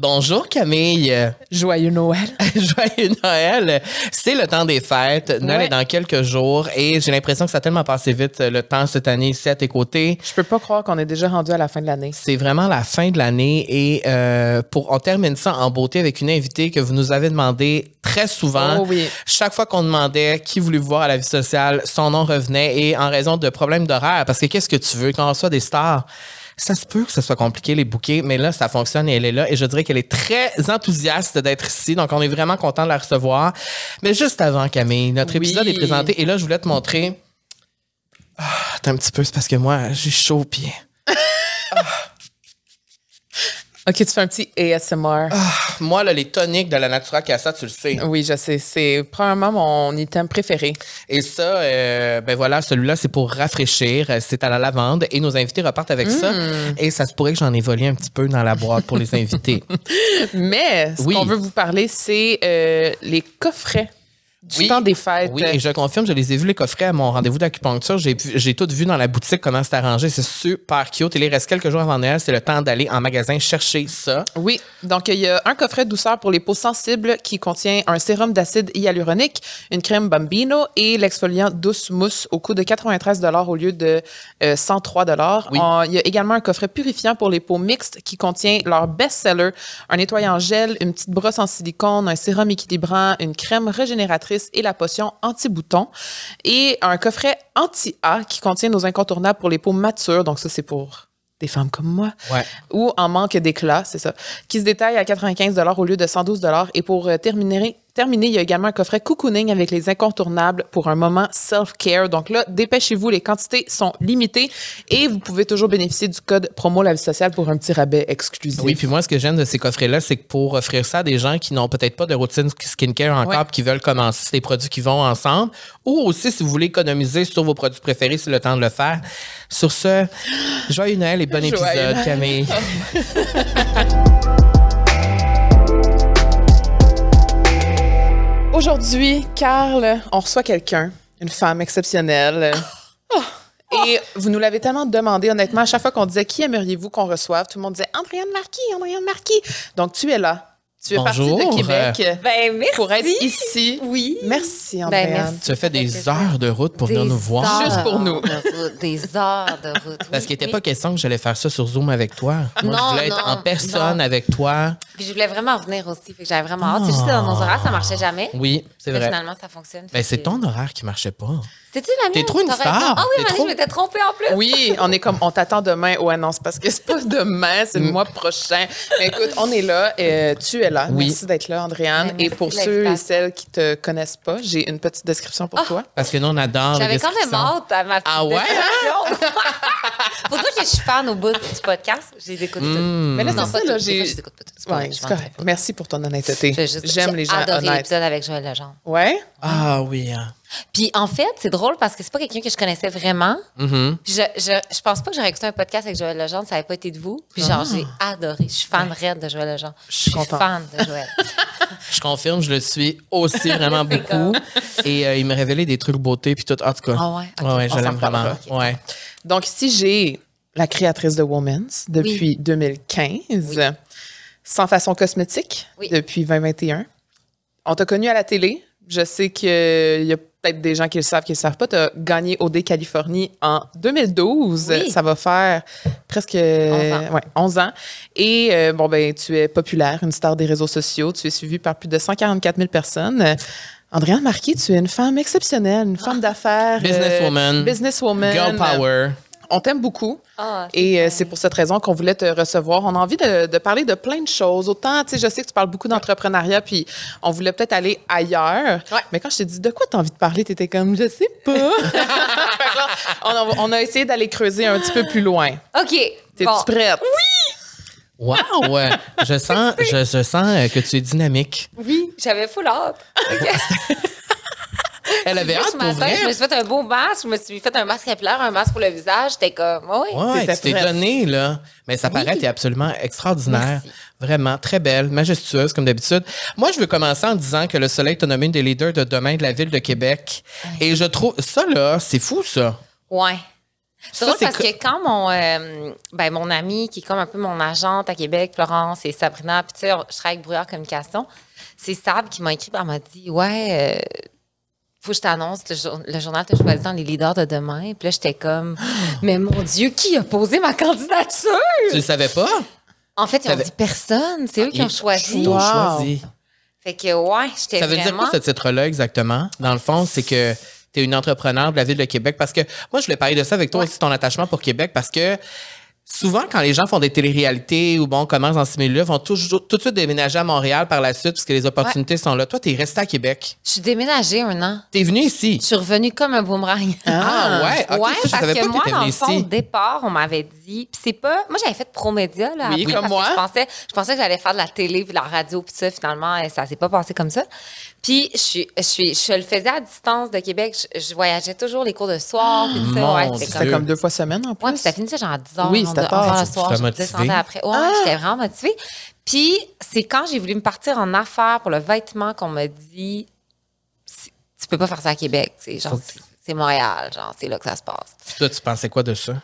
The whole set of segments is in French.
Bonjour Camille. Joyeux Noël. Joyeux Noël. C'est le temps des fêtes. Noël Ouais. est dans quelques jours et j'ai l'impression que ça a tellement passé vite le temps cette année ici à tes côtés. Je peux pas croire qu'on est déjà rendu à la fin de l'année. C'est vraiment la fin de l'année et euh, pour on termine ça en beauté avec une invitée que vous nous avez demandé très souvent. Oh oui. Chaque fois qu'on demandait qui voulait voir à la vie sociale, son nom revenait et en raison de problèmes d'horaire, parce que qu'est-ce que tu veux? Quand on reçoit des stars? Ça se peut que ce soit compliqué, les bouquets, mais là, ça fonctionne et elle est là. Et je dirais qu'elle est très enthousiaste d'être ici. Donc, on est vraiment content de la recevoir. Mais juste avant, Camille, notre Oui. épisode est présenté. Et là, je voulais te montrer. Ah, attends un petit peu, c'est parce que moi, j'ai chaud au pied. OK, tu fais un petit ASMR. Moi, là, les toniques de la Natura Casa, tu le sais. Oui, je sais. C'est probablement mon item préféré. Et ça, euh, ben voilà, celui-là, c'est pour rafraîchir. C'est à la lavande. Et nos invités repartent avec ça. Mm. Et ça se pourrait que j'en ai volé un petit peu dans la boîte pour les invités. Mais ce Oui. qu'on veut vous parler, c'est euh, les coffrets du temps des fêtes. Oui, et je confirme, je les ai vus, les coffrets, à mon rendez-vous d'acupuncture. J'ai, j'ai tout vu dans la boutique comment c'est arrangé. C'est super cute. Il reste quelques jours avant Noël. C'est le temps d'aller en magasin chercher ça. Oui, donc il y a un coffret douceur pour les peaux sensibles qui contient un sérum d'acide hyaluronique, une crème Bambino et l'exfoliant douce mousse au coût de 93 au lieu de euh, 103 Oui. On- Il y a également un coffret purifiant pour les peaux mixtes qui contient leur best-seller, un nettoyant gel, une petite brosse en silicone, un sérum équilibrant, une crème régénératrice et la potion anti-bouton et un coffret anti-A qui contient nos incontournables pour les peaux matures, donc ça c'est pour des femmes comme moi. Ouais. ou en manque d'éclat, c'est ça, qui se détaille à 95 au lieu de 112 Et pour euh, terminer, terminer, il y a également un coffret cocooning avec les incontournables pour un moment self-care. Donc là, dépêchez-vous, les quantités sont limitées et vous pouvez toujours bénéficier du code promo La Vie Sociale pour un petit rabais exclusif. Oui, puis moi, ce que j'aime de ces coffrets-là, c'est que pour offrir ça à des gens qui n'ont peut-être pas de routine skincare encore, Ouais. qui veulent commencer, c'est des produits qui vont ensemble. Ou aussi, si vous voulez économiser sur vos produits préférés, c'est le temps de le faire. Sur ce, joyeux Noël et bon Joyeux épisode, Noël. Camille. Aujourd'hui, Carl, on reçoit quelqu'un, une femme exceptionnelle. Oh. Et vous nous l'avez tellement demandé, honnêtement, à chaque fois qu'on disait qui aimeriez-vous qu'on reçoive, tout le monde disait Andréane Marquis, Andréane Marquis. Donc tu es là. Tu es Bonjour. partie de Québec Ben, merci. pour être ici. Oui. Merci, Ben, Andréane. merci. Tu as fait des heures de route pour venir nous voir. Juste pour nous. heures de route, des heures de route. Parce qu'il n'était oui. pas question que j'allais faire ça sur Zoom avec toi. Moi, Non, je voulais être non, en personne non. avec toi. Puis je voulais vraiment venir aussi. Fait que j'avais vraiment hâte. C'est juste que dans nos horaires, ça marchait jamais. Oui, c'est vrai. Finalement, ça fonctionne. Ben, Fait c'est ton horaire qui marchait pas. C'est-tu la mienne? T'es trop une star. Ah T'es oui, trop- je m'étais trompée en plus. Oui, on est comme, on t'attend demain. Ouais, non, c'est parce que c'est pas demain, c'est le mois prochain. Mais écoute, on est là. euh, tu es là. Oui. Merci d'être là, Andréane. Et pour ceux et celles qui te connaissent pas, j'ai une petite description pour toi. Parce que nous, on adore les J'avais quand même hâte à ma petite Ah ouais, description. Pour toi que je suis fan au bout du podcast, je les écoute toutes. Mais là, c'est pas ça, là, j'ai. je les écoute pas toutes. Merci pour ton honnêteté. J'aime j'ai les gens adoré honnêtes. l'épisode avec Joël Legendre. Ouais? Ah oui. hein. Puis en fait, c'est drôle parce que c'est pas quelqu'un que je connaissais vraiment. Mm-hmm. Je, je, je pense pas que j'aurais écouté un podcast avec Joël Legendre, ça n'avait pas été de vous. Puis genre, j'ai adoré. Je suis fan raide de Joël Legendre. Je suis contente. fan de Joël. Je confirme, je le suis aussi vraiment beaucoup. Et euh, il me révélait des trucs beauté puis tout. En tout cas. Ah ouais? Ouais, je l'aime vraiment. Ouais. Donc, ici, j'ai la créatrice de Woman's depuis 2015, Sans façon cosmétique Oui. depuis 2021. On t'a connu à la télé. Je sais qu'il y a peut-être des gens qui le savent, qui ne le savent pas. Tu as gagné OD Californie en 2012. Oui. Ça va faire presque 11 ans. ouais, 11 ans. Et euh, bon, ben, tu es populaire, une star des réseaux sociaux. Tu es suivie par plus de 144 000 personnes. Andréane Marquis, tu es une femme exceptionnelle, une femme d'affaires. euh, Businesswoman. businesswoman. Girl power. On t'aime beaucoup. Ah, Et euh, c'est pour cette raison qu'on voulait te recevoir. On a envie de, de parler de plein de choses. Autant, tu sais, je sais que tu parles beaucoup d'entrepreneuriat, puis on voulait peut-être aller ailleurs. Ouais. Mais quand je t'ai dit de quoi tu as envie de parler, tu étais comme, je sais pas. Là, on, a, on a essayé d'aller creuser un petit peu plus loin. OK. T'es-tu Bon. prête? Wow! ouais. je sens, je, je sens euh, que tu es dynamique. Oui, j'avais full hâte. Elle avait hâte pour vrai. je me suis fait un beau masque. Je me suis fait un masque capillaire, un masque pour le visage. J'étais comme, oui. Ouais, tu t'es donné, là. Mais ça paraît, t'es absolument extraordinaire. Merci. Vraiment, très belle, majestueuse, comme d'habitude. Moi, je veux commencer en disant que le Soleil t'a nommé une des leaders de demain de la ville de Québec. Et je trouve, ça, là, c'est fou, ça. Ouais. C'est Ça, drôle parce que quand mon, euh, ben, mon ami, qui est comme un peu mon agente à Québec, Florence et Sabrina, puis tu sais, je travaille avec Brouillard Communication, c'est Sab qui m'a écrit, elle m'a dit Ouais, euh, faut que je t'annonce, le, jour- le journal t'a choisi dans les leaders de demain. Puis là, j'étais comme Mais mon Dieu, qui a posé ma candidature? Tu le savais pas? En fait, ils ont dit personne. C'est eux qui ont Ils- choisi. Ils ont choisi. Fait que, ouais, j'étais Ça veut dire quoi ce titre-là exactement? Dans le fond, c'est que tu es une entrepreneur de la ville de Québec parce que moi, je voulais parler de ça avec toi aussi, ton attachement pour Québec parce que souvent, quand les gens font des téléréalités ou bon, commencent dans ce milieu-là, vont toujours, tout de suite déménager à Montréal par la suite parce que les opportunités sont là. Toi, tu es resté à Québec. Je suis déménagée un an. Tu es venu ici. Je suis revenue comme un boomerang. Ah, ouais? Ok, ouais, ça, je parce savais que pas que moi, t'étais dans le fond, ici. au départ, on m'avait dit. Puis c'est pas. Moi, j'avais fait Promédia, là. Oui, après, comme parce moi. que Je pensais, je pensais que j'allais faire de la télé puis de la radio, puis ça, finalement, ça s'est pas passé comme ça. Puis je, suis, je, suis, je le faisais à distance de Québec. Je, je voyageais toujours les cours de soir, tout ça. Ouais, c'était comme. comme deux fois semaine en plus. Ouais, puis ça finissait genre à 10 heures. Oui, c'était tard. le soir, je descendais après. Ouais, j'étais vraiment motivée. Puis c'est quand j'ai voulu me partir en affaires pour le vêtement qu'on m'a dit tu peux pas faire ça à Québec, genre c'est Montréal, genre c'est là que ça se passe. Toi, tu pensais quoi de ça?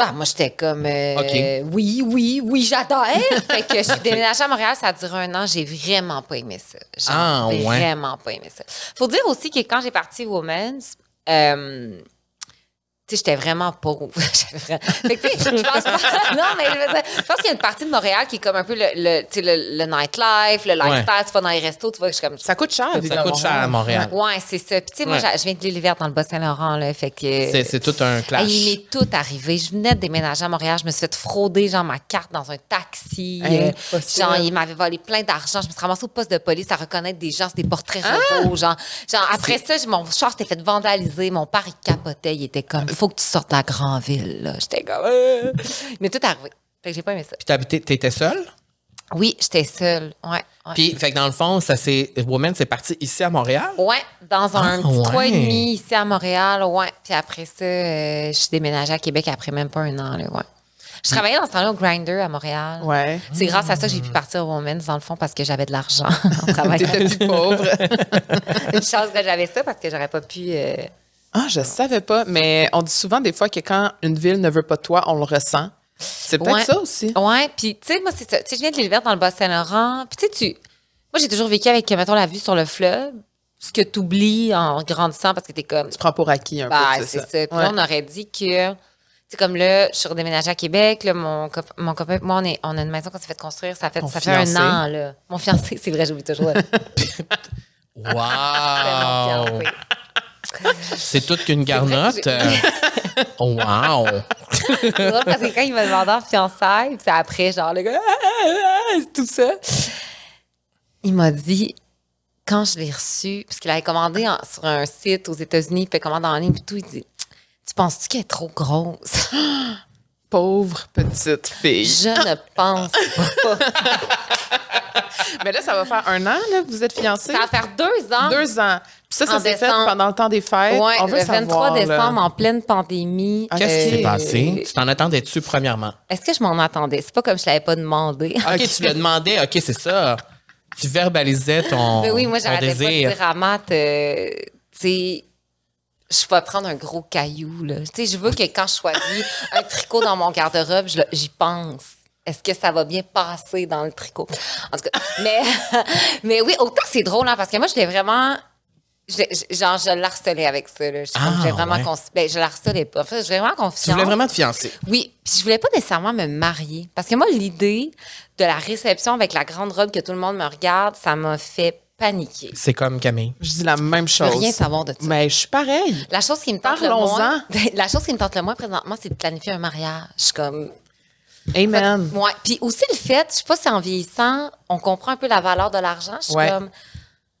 Bah moi j'étais comme euh, oui, oui, oui, j'adore. fait que je suis déménagée à Montréal, ça a duré un an, j'ai vraiment pas aimé ça. Genre, Ah, ouais. vraiment pas aimé ça. Faut dire aussi que quand j'ai parti Women's, euh, sais, j'étais vraiment pauvre. Fait que, je pense pas. Non, mais je veux dire, je pense qu'il y a une partie de Montréal qui est comme un peu le, le, le, le nightlife, le lifestyle. Tu vas dans les restos, tu vois, je suis comme. Ça coûte cher, Ça coûte cher à Montréal. Ouais, c'est ça. Puis, tu sais, moi, Ouais. je viens de l'île verte dans le Bas-Saint-Laurent, là. Fait que. C'est c'est tout un clash. Il m'est tout arrivé. Je venais de déménager à Montréal. Je me suis fait frauder, genre, ma carte dans un taxi. Euh, genre, il m'avait volé plein d'argent. Je me suis ramassée au poste de police à reconnaître des gens, c'est des portraits Ah! robots. Genre, genre, après ça, mon char s'était fait vandaliser. Mon père, il capotait. Il était comme, faut que tu sortes de la grande ville, là. J'étais comme, euh. M'est tout arrivé. Fait que j'ai pas aimé ça. Puis t'habitais- t'étais seule? Oui, j'étais seule. Ouais. ouais. Puis, fait que dans le fond, ça c'est Woman, c'est parti ici à Montréal? Ouais, dans un Ah, petit ouais. trois et demi ici à Montréal, ouais. Puis après ça, euh, je suis déménagée à Québec après même pas un an, là, ouais. Je travaillais dans ce temps-là au Grinder à Montréal. Ouais. C'est grâce à ça que j'ai pu partir au Women's, dans le fond, parce que j'avais de l'argent en travaillant. T'étais plus pauvre. Une chance que j'avais ça parce que j'aurais pas pu. euh, Ah, je savais pas, mais on dit souvent des fois que quand une ville ne veut pas de toi, on le ressent. C'est peut-être Ouais. ça aussi. Ouais, puis tu sais, moi, c'est ça. Tu sais, je viens de l'hiver dans le Bas-Saint-Laurent. Puis tu sais, tu. Moi, j'ai toujours vécu avec, mettons, la vue sur le fleuve, ce que tu oublies en grandissant parce que t'es comme. Tu prends pour acquis un Bah, peu. c'est ça. ça. Puis Ouais. là, on aurait dit que. C'est comme là, je suis redéménagée à Québec. Là, mon, cop- mon copain, moi, on, est, on a une maison qu'on s'est fait construire. Ça fait, ça fait un an. Là. Mon fiancé, c'est vrai, j'oublie toujours. Mon Wow! C'est toute qu'une garnotte. Euh, wow! C'est drôle parce que quand il m'a demandé en fiançailles, puis c'est après, genre, le gars, ah, ah, ah, tout ça. Il m'a dit, quand je l'ai reçu, parce qu'il avait commandé en- sur un site aux États-Unis, puis commande en ligne, puis tout, il dit, tu penses-tu qu'elle est trop grosse? Pauvre petite fille. Je ne pense pas. Mais là, ça va faire un an, là, que vous êtes fiancés. Ça va faire deux ans. Deux ans. Puis ça, ça s'est fait pendant le temps des fêtes. Veut le 23 savoir, là. décembre, en pleine pandémie. Qu'est-ce qui s'est Euh, passé? Tu t'en attendais-tu, premièrement? Est-ce que je m'en attendais? C'est pas comme je l'avais pas demandé. OK, tu le demandais. OK, c'est ça. Tu verbalisais ton, Mais oui, moi, j'arrêtais pas de dire à Matt, euh, tu sais, je vais prendre un gros caillou, là. Tu sais, je veux que quand je choisis un tricot dans mon garde-robe, j'y pense. Est-ce que ça va bien passer dans le tricot? En tout cas, mais, mais oui, autant c'est drôle, hein, parce que moi, j'étais vraiment. je- je- genre, je l'harcelais avec ça. Là. Je, Ah, j'étais vraiment ouais. ben, je l'harcelais pas. En fait, j'avais vraiment confiance. Tu voulais vraiment te fiancer. Oui, puis je voulais pas nécessairement me marier. Parce que moi, l'idée de la réception avec la grande robe que tout le monde me regarde, ça m'a fait paniquer. C'est comme Camille. Je dis la même Je veux chose. rien savoir de ça. Mais je suis pareil. La chose qui me tente le moins, la chose qui me tente le moins présentement, c'est de planifier un mariage. Comme, Amen. ouais. Puis aussi le fait, je sais pas si en vieillissant, on comprend un peu la valeur de l'argent. Je suis Ouais. comme,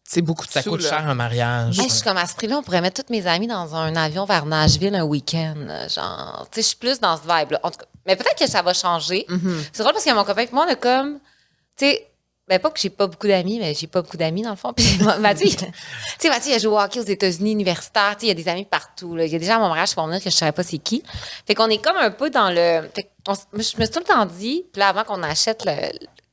C'est beaucoup de Ça sous, coûte là. cher un mariage. hey, je suis comme à ce prix-là, on pourrait mettre toutes mes amies dans un avion vers Nashville un week-end. là, Genre, tu sais, je suis plus dans ce vibe-là. En tout cas, mais peut-être que ça va changer. Mm-hmm. C'est drôle parce que mon copain et moi, on a comme, tu sais, ben pas que j'ai pas beaucoup d'amis, mais j'ai pas beaucoup d'amis dans le fond. Puis Mathieu, tu sais, Mathieu, il a joué au hockey aux États-Unis, universitaire, tu sais, il y a des amis partout. Là. Il y a des gens à mon mariage qui vont venir que je savais pas c'est qui. Fait qu'on est comme un peu dans le. Fait s- je me suis tout le temps dit, puis là, avant qu'on achète le.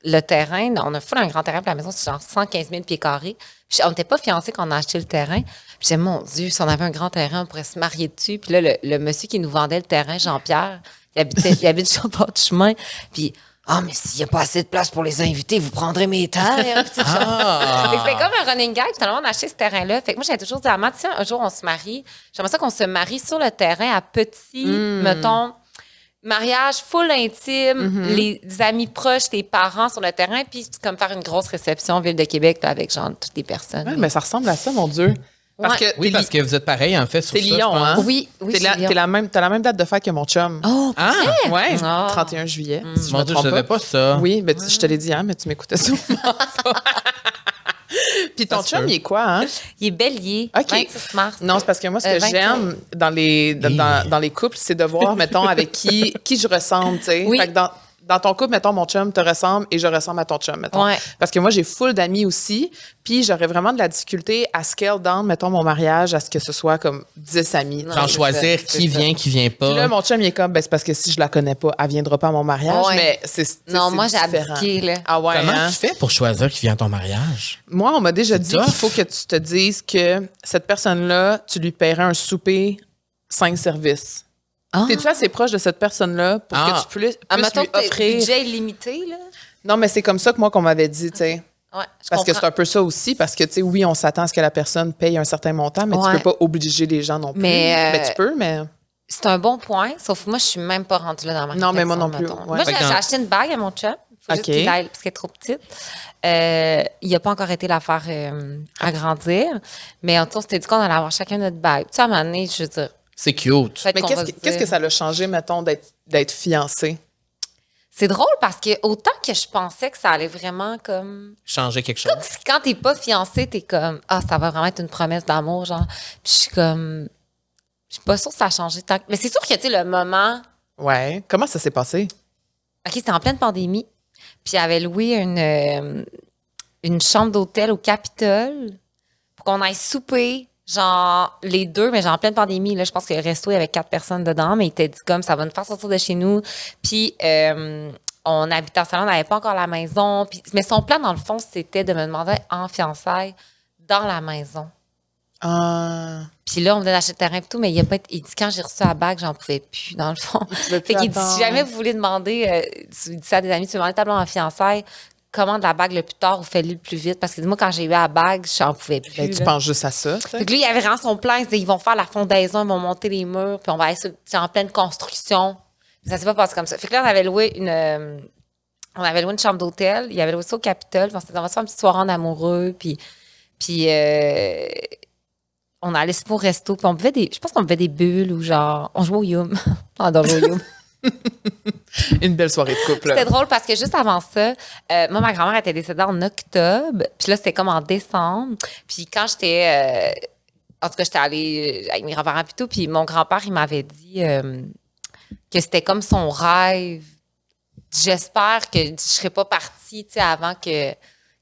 le terrain, on a full un grand terrain pour la maison, c'est genre 115 000 pieds carrés. Puis on n'était pas fiancés quand on a acheté le terrain. Puis j'ai dit, mon Dieu, si on avait un grand terrain, on pourrait se marier dessus. Puis là, le, le monsieur qui nous vendait le terrain, Jean-Pierre, il, habitait, il habite sur le bord du chemin. Puis, ah, mais s'il n'y a pas assez de place pour les invités, vous prendrez mes terres. Ah! c'était comme un running gag. Finalement, on a acheté ce terrain-là. Fait que moi, j'avais toujours dit à Matt, tiens, un jour, on se marie. J'aimerais ça qu'on se marie sur le terrain à petit, mettons, mariage full intime, les amis proches, tes parents sur le terrain, puis c'est comme faire une grosse réception Ville de Québec là, avec genre toutes les personnes. Ouais, mais ça ressemble à ça, mon Dieu. Parce Ouais. que Oui, parce que vous êtes pareil, en fait, sur C'est Lyon, hein? Oui, oui, t'es c'est la, Lyon. t'es la même, t'as la même date de fête que mon chum. Oh, Ah! Ouais, Ah. 31 juillet. si je Mon Dieu, je savais pas. pas ça. Oui, mais tu- je te l'ai dit, hein, mais tu m'écoutais sûrement pas. Puis ton chum, il est quoi, hein? il est bélier. OK. 26 mars. Non, c'est parce que moi, ce que Euh, 27. j'aime dans les, dans, dans- dans les couples, c'est de voir, mettons, avec qui, qui je ressemble, tu sais. Oui. Fait que dans, dans ton couple, mettons, mon chum te ressemble et je ressemble à ton chum, mettons. Ouais. Parce que moi, j'ai full d'amis aussi, puis j'aurais vraiment de la difficulté à scale down, mettons, mon mariage, à ce que ce soit comme 10 amis. c'est choisir qui vient, qui vient pas. Puis là, mon chum, il est comme, ben, c'est parce que si je la connais pas, elle viendra pas à mon mariage, Ouais. mais c'est. Non, moi, j'ai abdiqué, là. Ah ouais, Comment hein? tu fais pour choisir qui vient à ton mariage? Moi, on m'a déjà dit qu'il faut que tu te dises que cette personne-là, tu lui paierais un souper, cinq services. Ah. T'es-tu assez proche de cette personne-là pour Ah. que tu puisses, Ah, puisses mettons lui que offrir... budget illimité, là. Non, mais c'est comme ça que moi qu'on m'avait dit, tu sais. Ouais, je Parce que c'est un peu ça aussi, parce que, tu sais, oui, on s'attend à ce que la personne paye un certain montant, mais tu Ouais. peux pas obliger les gens non plus. Mais, euh, tu peux, mais... C'est un bon point, sauf que moi, je suis même pas rendue là dans ma Non, mais moi non plus, ouais. Moi, j'ai acheté une bague à mon chum. Faut juste OK. qu'il aille, parce qu'elle est trop petite. Euh, il n'a pas encore été la faire euh, agrandir. Mais en tout cas, on s'était dit qu'on allait avoir chacun notre bague. Tu sais, à un moment donné, je veux dire, C'est cute. Mais qu'est-ce que, ça l'a changé, mettons, d'être, d'être fiancé? C'est drôle parce que autant que je pensais que ça allait vraiment comme. Changer quelque chose. Quand t'es pas fiancé, t'es comme Ah, ça va vraiment être une promesse d'amour, genre. Puis je suis comme. Je suis pas sûre que ça a changé tant que- Mais c'est sûr que, tu sais, le moment. Ouais. Comment ça s'est passé? OK, c'était en pleine pandémie. Puis il avait loué une, euh, une chambre d'hôtel au Capitole pour qu'on aille souper, genre les deux, mais genre en pleine pandémie. Là, je pense que le resto, il y avait quatre personnes dedans, mais il était dit comme ça va nous faire sortir de chez nous. Puis euh, on habitait ensemble, on n'avait pas encore la maison. Puis, mais son plan, dans le fond, c'était de me demander en fiançailles dans la maison. Ah. Puis là, on venait d'acheter le terrain et tout, mais il, a pas été- il dit quand j'ai reçu la bague, j'en pouvais plus, dans le fond. fait qu'il dit si jamais vous voulez demander, euh, vous dites ça à des amis, tu veux demander ta blonde en fiançailles, commande la bague le plus tard ou fais-le le plus vite? Parce que moi, quand j'ai eu la bague, j'en pouvais plus. Ben, tu là. penses juste à ça, que lui, il avait vraiment son plan. Il disait, ils vont faire la fondaison, ils vont monter les murs, puis on va c'est en pleine construction. Ça s'est pas passé comme ça. Fait que là, on avait loué une, euh, on avait loué une chambre d'hôtel. Il avait loué ça au Capitole. Puis on s'était dit, on va se faire une petite soirée en amoureux. Puis, puis euh, on allait se au resto. Puis on buvait des, je pense qu'on buvait des bulles ou genre, on jouait au yum. on au yum. Une belle soirée de couple. C'était drôle parce que juste avant ça, euh, moi, ma grand-mère était décédée en octobre. Puis là, c'était comme en décembre. Puis quand j'étais. euh, en tout cas, j'étais allée euh, avec mes grands-parents et tout. Puis mon grand-père, il m'avait dit que c'était comme son rêve. J'espère que je ne serais pas partie, avant que,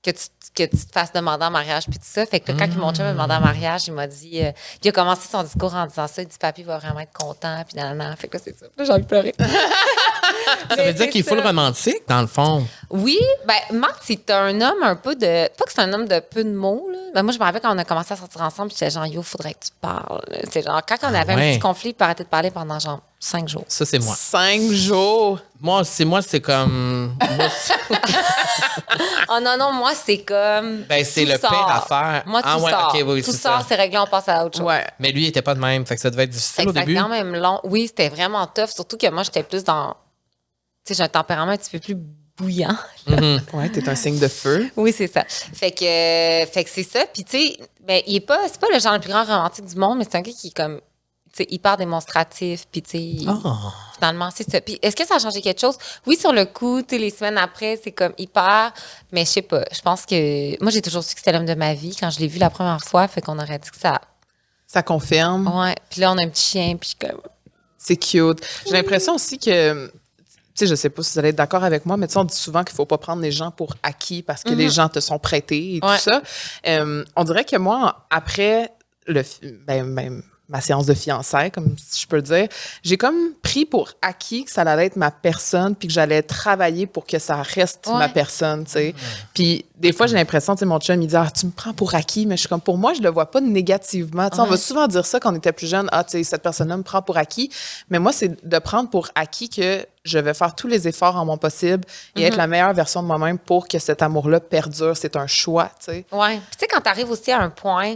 que, tu, que tu te fasses demander en mariage puis tout ça. Fait que là, quand mon chum m'a demandé en mariage, il m'a dit... euh, il a commencé son discours en disant ça. Il dit « Papi va vraiment être content. » Puis nanana. Fait que c'est ça. J'ai envie de pleurer. Ça veut dire qu'il faut le romantique, dans le fond. Oui, ben Marc, c'est un homme un peu de. Pas que c'est un homme de peu de mots, là. Ben, moi, je me rappelle quand on a commencé à sortir ensemble, j'étais genre, yo, faudrait que tu parles. C'est genre, quand on avait un ouais. petit conflit, il peut arrêter de parler pendant genre cinq jours. Ça, c'est moi. Cinq jours? Moi, c'est moi, c'est comme. moi, Oh non, non, moi, c'est comme. Ben, c'est le pire sort. à faire. Moi, tout Ah ouais, sort. ok, oui, tout sort, ça. c'est réglé, on passe à autre chose. Ouais. Mais lui, il était pas de même. Fait que ça devait être difficile au début. quand même long. Oui, c'était vraiment tough. Surtout que moi, j'étais plus dans. Tu sais, j'ai un tempérament un petit peu plus bouillant. Mhm. Ouais, t'es un signe de feu. Oui, c'est ça. Fait que, euh, fait que c'est ça. Puis, tu sais, ben, il est pas, c'est pas le genre le plus grand romantique du monde, mais c'est un gars qui est comme, tu sais, hyper démonstratif. Puis, tu sais, Ah. finalement, c'est ça. Puis, est-ce que ça a changé quelque chose? Oui, sur le coup, tu sais, les semaines après, c'est comme hyper, mais je sais pas. Je pense que, moi, j'ai toujours su que c'était l'homme de ma vie quand je l'ai vu la première fois. Fait qu'on aurait dit que ça. Ça confirme. Ouais. Puis là, on a un petit chien, puis comme. C'est cute. J'ai l'impression aussi que, sais, je sais pas si vous allez être d'accord avec moi, mais tu sais, on dit souvent qu'il faut pas prendre les gens pour acquis parce que les gens te sont prêtés et Ouais. tout ça. Euh, on dirait que moi, après le, ben, ben, ma séance de fiançailles, comme si je peux le dire, j'ai comme pris pour acquis que ça allait être ma personne, puis que j'allais travailler pour que ça reste Ouais. ma personne, tu sais. Puis des fois, j'ai l'impression, tu sais, mon chum, il dit, ah, tu me prends pour acquis, mais je suis comme, pour moi, je le vois pas négativement. Tu sais, on va souvent dire ça quand on était plus jeune, ah, tu sais, cette personne-là me prend pour acquis. Mais moi, c'est de prendre pour acquis que je vais faire tous les efforts en mon possible et Mhm. être la meilleure version de moi-même pour que cet amour-là perdure. C'est un choix, tu sais. Ouais. Puis tu sais, quand tu arrives aussi à un point,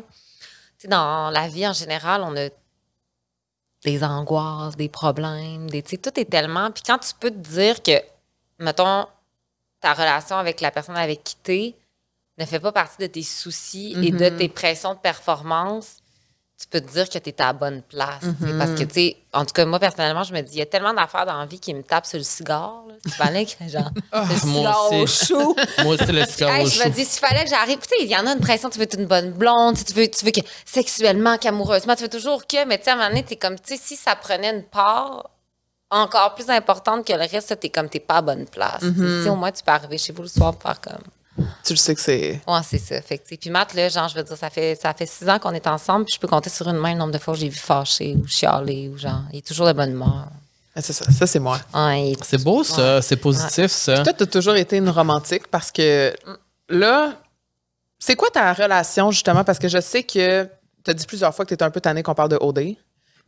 dans la vie en général, on a des angoisses, des problèmes, des, tu sais, tout est tellement. Puis quand tu peux te dire que, mettons, ta relation avec la personne avec qui t'es ne fait pas partie de tes soucis et de tes pressions de performance, tu peux te dire que tu es à la bonne place. tu Parce que, tu sais, en tout cas, moi, personnellement, je me dis, il y a tellement d'affaires dans la vie qui me tapent sur le cigare. Là. Il fallait que, genre, le moi cigare au chou. Moi aussi, le cigare Hey, au je me dis, s'il fallait que j'arrive, tu sais, il y en a une pression, tu veux être une bonne blonde, tu tu veux, tu veux que sexuellement, qu'amoureusement, tu veux toujours que, mais tu sais, à un moment donné, t'es comme, tu sais, si ça prenait une part encore plus importante que le reste, t'es comme, t'es pas à bonne place. Tu sais, Si au moins tu peux arriver chez vous le soir pour faire comme, Tu le sais que c'est. ouais, c'est ça. Fait que, puis Matt, là, genre, je veux dire, ça fait, ça fait six ans qu'on est ensemble, puis je peux compter sur une main le nombre de fois où j'ai vu fâché ou chialer ou genre, il est toujours de bonne humeur. Ah, C'est ça, ça c'est moi. Ouais, il- C'est beau, ça. C'est positif, ça. Toi, tu as toujours été une romantique parce que là, c'est quoi ta relation justement? Parce que je sais que tu as dit plusieurs fois que tu étais un peu tanné qu'on parle de OD.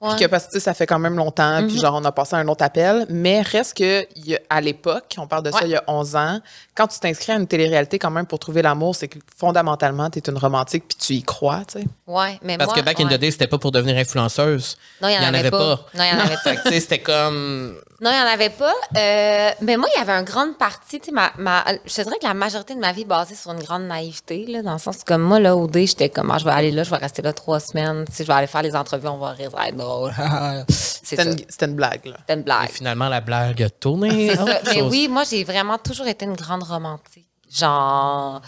Ouais. Puis que parce que tu sais, ça fait quand même longtemps, puis genre on a passé à un autre appel. Mais reste que il y a- à l'époque, on parle de ça il y a 11 ans, quand tu t'inscris à une télé-réalité quand même pour trouver l'amour, c'est que fondamentalement, tu es une romantique puis tu y crois, tu sais. ouais, mais Parce moi, que back in the day, c'était pas pour devenir influenceuse. Non, il y en avait pas. Non, il y en avait pas. Fait que, tu sais, c'était comme. Non, il n'y en avait pas. Euh, mais moi, il y avait une grande partie, tu sais, ma, ma, je te dirais que la majorité de ma vie est basée sur une grande naïveté, là, dans le sens que comme moi, là, au dé, j'étais comme, ah, je vais aller là, je vais rester là trois semaines, tu sais, je vais aller faire les entrevues, on va rire, ça va être drôle. c'est C'était une, c'était une blague, là. C'était une Et blague. finalement, la blague a tourné. Ça. autre Mais chose. oui, moi, j'ai vraiment toujours été une grande romantique. Genre.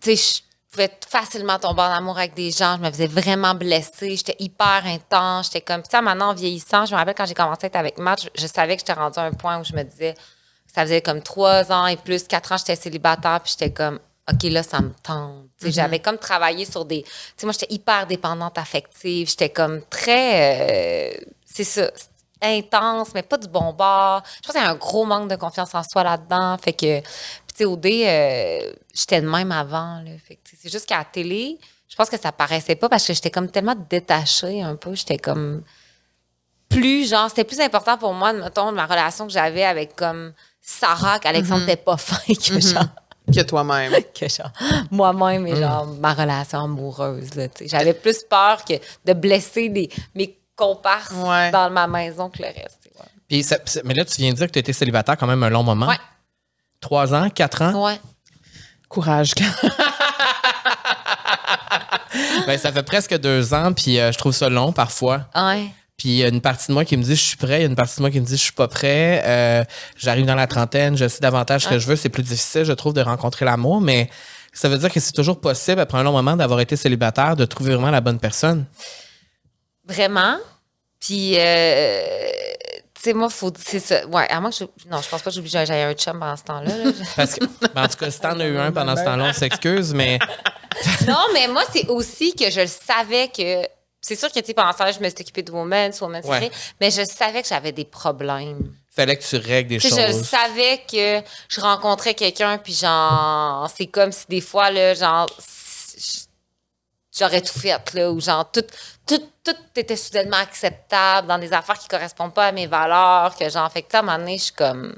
Tu sais, je pouvais facilement tomber en amour avec des gens. Je me faisais vraiment blesser. J'étais hyper intense. J'étais comme. Sais, maintenant, en vieillissant, je me rappelle quand j'ai commencé à être avec Matt, je, je savais que j'étais rendue à un point où je me disais. Ça faisait comme trois ans et plus, quatre ans, j'étais célibataire, puis j'étais comme. OK, là, ça me tente. Sais, J'avais comme travaillé sur des. Tu sais, moi, j'étais hyper dépendante affective. J'étais comme très. euh, c'est ça. Intense, mais pas du bon bord. Je pense qu'il y a un gros manque de confiance en soi là-dedans. Fait que. Puis, tu sais, au dé, euh, j'étais de même avant. Là. Fait que, c'est juste qu'à la télé, je pense que ça paraissait pas parce que j'étais comme tellement détachée un peu. J'étais comme plus genre c'était plus important pour moi mettons ma relation que j'avais avec comme Sarah qu'Alexandre n'était pas fin que genre Que toi-même. que genre moi-même et genre ma relation amoureuse là, tu sais. j'avais plus peur que de blesser des mes comparses Ouais. dans ma maison que le reste Puis ça- mais là, tu viens de dire que tu étais célibataire quand même un long moment. Ouais. Trois ans, quatre ans? ouais. ouais Courage. Ben, ça fait presque deux ans, puis euh, je trouve ça long parfois. ouais Puis il y a une partie de moi qui me dit je suis prêt, il y a une partie de moi qui me dit je suis pas prêt. Euh, J'arrive dans la trentaine, je sais davantage ce que je veux. C'est plus difficile, je trouve, de rencontrer l'amour, mais ça veut dire que c'est toujours possible, après un long moment d'avoir été célibataire, de trouver vraiment la bonne personne. vraiment puis euh, tu sais moi faut c'est ça ouais à moins que je, non je pense pas que j'oublie j'avais un chum pendant ce temps-là là. Parce que, ben, en tout cas, si t'en as eu un pendant ce temps-là, on s'excuse, mais Non, mais moi, c'est aussi que je le savais que. C'est sûr que, tu sais, pendant ce temps-là, je me suis occupée de Women's, Women's Ouais. Mais je savais que j'avais des problèmes. fallait que tu règles des sais, je choses. savais que je rencontrais quelqu'un, puis genre, c'est comme si des fois, là, genre, j'aurais tout fait, là, ou genre, tout, tout, tout était soudainement acceptable dans des affaires qui correspondent pas à mes valeurs, que genre, fait que, à un moment donné, je suis comme.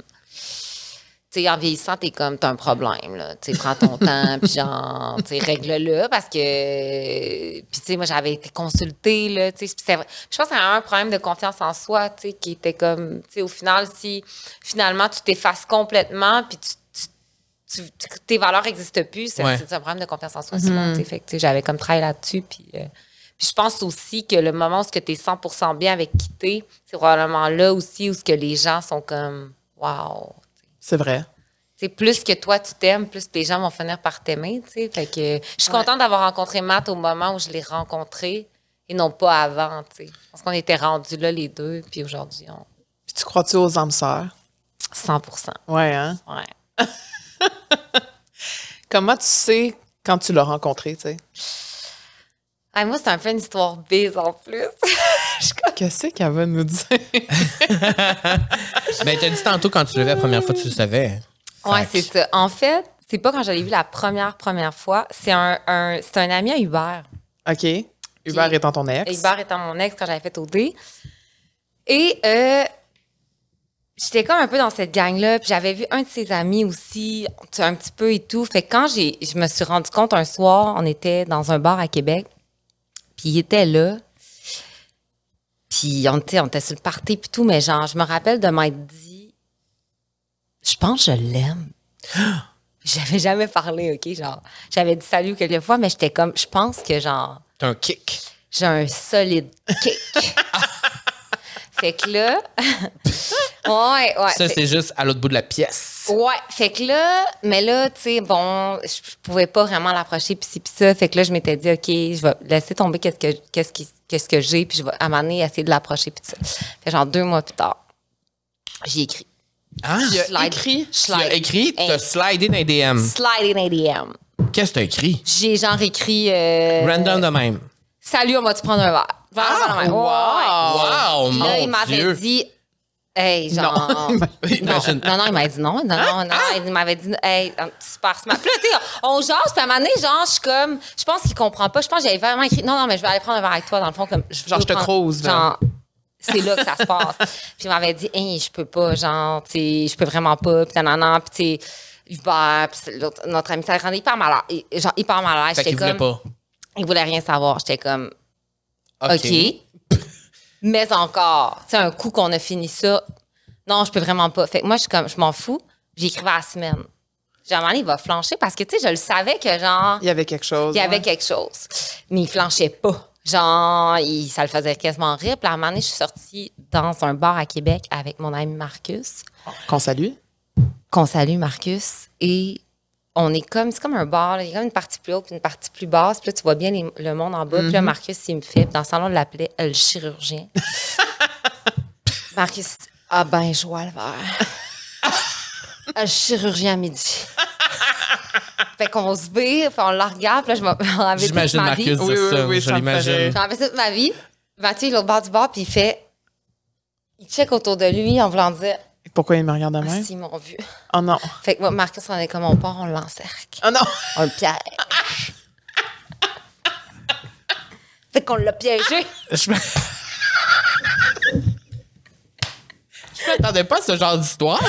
Tu sais, en vieillissant, t'es comme, t'as un problème, là. Tu sais, prends ton temps, puis genre, tu sais, règle-le, parce que. Puis, tu sais, moi, j'avais été consultée, là, tu sais. c'est vrai- Je pense qu'il y a un problème de confiance en soi, tu sais, qui était comme, tu sais, au final, si finalement, tu t'effaces complètement, puis tu, tu- tu- tes valeurs n'existent plus, c'est Ouais. un problème de confiance en soi. Fait sais, j'avais comme travaillé là-dessus, puis. euh, puis je pense aussi que le moment où tu es 100% bien avec qui t'es, c'est probablement là aussi où ce que les gens sont comme wow. C'est vrai. C'est plus que toi tu t'aimes, plus les gens vont finir par t'aimer. Fait que je suis contente d'avoir rencontré Matt au moment où je l'ai rencontré et non pas avant, tu sais. Parce qu'on était rendus là les deux, puis aujourd'hui on Puis tu crois-tu aux âmes sœurs? 100%. Ouais, hein? Ouais. Comment tu sais quand tu l'as rencontré, tu sais? Ah, moi, c'est un peu une histoire bise en plus. Qu'est-ce qu'elle va nous dire? Ben, t'as dit tantôt quand tu levais la première fois, tu le savais. ouais, Fait c'est ça. En fait, c'est pas quand je l'ai vu la première, première fois. C'est un, un- c'est un ami à Hubert. OK. Hubert étant ton ex. Hubert étant mon ex quand j'avais fait OD. Et euh, j'étais comme un peu dans cette gang-là. Puis j'avais vu un de ses amis aussi, un petit peu et tout. Fait que quand j'ai, je me suis rendu compte un soir, on était dans un bar à Québec. Puis il était là. Puis on était, on était sur le party puis tout. Mais genre, je me rappelle de m'être dit, je pense que je l'aime. J'avais jamais parlé, OK? Genre, j'avais dit salut quelques fois, mais j'étais comme, je pense que genre, T'as un kick. j'ai un solide kick. fait que là, ouais, ouais. Ça, c'est juste à l'autre bout de la pièce. Ouais, fait que là, mais là, tu sais, bon, je pouvais pas vraiment l'approcher pis ci pis ça. Fait que là, je m'étais dit, OK, je vais laisser tomber qu'est-ce que, qu'est-ce qui- qu'est-ce que j'ai puis je vais à un moment donné essayer de l'approcher pis ça. Fait genre deux mois plus tard, j'ai écrit. Ah, Slide. écrit? tu as écrit, tu as slidé dans les DM. Slide in ADM. Qu'est-ce que t'as écrit? J'ai genre écrit. euh, Random de même. Salut, on va-tu prendre un verre? Genre, Ah, wow, Puis là, mon il m'avait dit, hey, genre. Non, Imagine. non, non, il m'a dit non. Non, non, non. Il m'avait dit, hey, super smart. Puis là, tu sais, on jase, puis à un moment donné, genre, je suis comme, je pense qu'il comprend pas. Je pense que j'avais vraiment écrit, non, non, mais je vais aller prendre un verre avec toi, dans le fond, comme. Genre, veux je te prendre- là. Genre, c'est là que ça se passe. Puis il m'avait dit, hey, je peux pas, genre, tu sais, je peux vraiment pas, puis nanana, puis tu sais, Hubert, puis c'est l'autre- notre ami, ça le rendait hyper mal à l'aise. Genre, hyper mal à l'aise. Fait J'étais qu'il voulait comme, pas. Il voulait rien savoir. J'étais comme, OK. Mais encore, tu sais, un coup qu'on a fini ça, non, je peux vraiment pas. Fait que moi, je suis comme, je m'en fous. J'écrivais à la semaine. Donné, il va flancher parce que, tu sais, je le savais que, genre, Il y avait quelque chose. il y avait ouais. quelque chose. Mais il flanchait pas. Genre, il- ça le faisait quasiment rire. Puis à un moment donné, je suis sortie dans un bar à Québec avec mon ami Marcus Qu'on salue. qu'on salue Marcus et on est comme c'est comme un bar là. il y a comme une partie plus haute puis une partie plus basse. Puis là tu vois bien les- le monde en bas. Puis là Marcus il me fait puis dans le salon on l'appelait euh, le chirurgien. Marcus ah ben je vois le verre. Le chirurgien à midi. Fait qu'on se vire puis on la regarde puis là je m'en rappelle toute J'imagine ma vie. Marcus Oui, dire oui, ça. oui, je ça me l'imagine. j'en toute ma vie. Mathieu il est au bord du bar puis il fait il check autour de lui en voulant dire Pourquoi il me regarde de ah, même? s'ils m'ont vu Oh non. fait que moi Marcus on est comme on part on l'encercle Oh non. un piège. fait qu'on l'a piégé. Je me- Je m'attendais pas à ce genre d'histoire.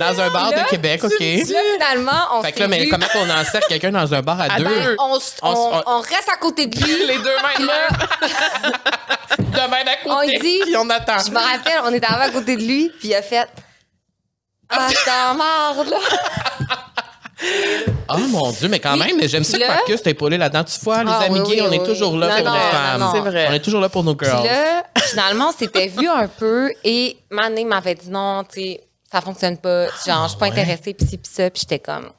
Dans un bar Là, de Québec, OK. Là, finalement, on Fait que là, mais vu. comment on encercle quelqu'un dans un bar à deux? Ben, on, On on- on- on reste à côté de lui. Les deux mains Là, de même à On côté. dit- Puis on attend. je me rappelle, on était arrivé à côté de lui, puis il a fait Ah, je t'emmerde, là. Oh mon Dieu, mais quand même, mais j'aime ça que Marcus t'a épaulé là-dedans. Tu vois, les Ah, amis oui, gays, oui, on est toujours là Non, pour non, nos femmes. C'est vrai. On est toujours là pour nos Puis girls. là, finalement, on s'était vu un peu, et Mané m'avait dit non, tu sais, ça fonctionne pas. Genre, je suis pas ouais. intéressée, puis ci, puis ça, puis j'étais comme.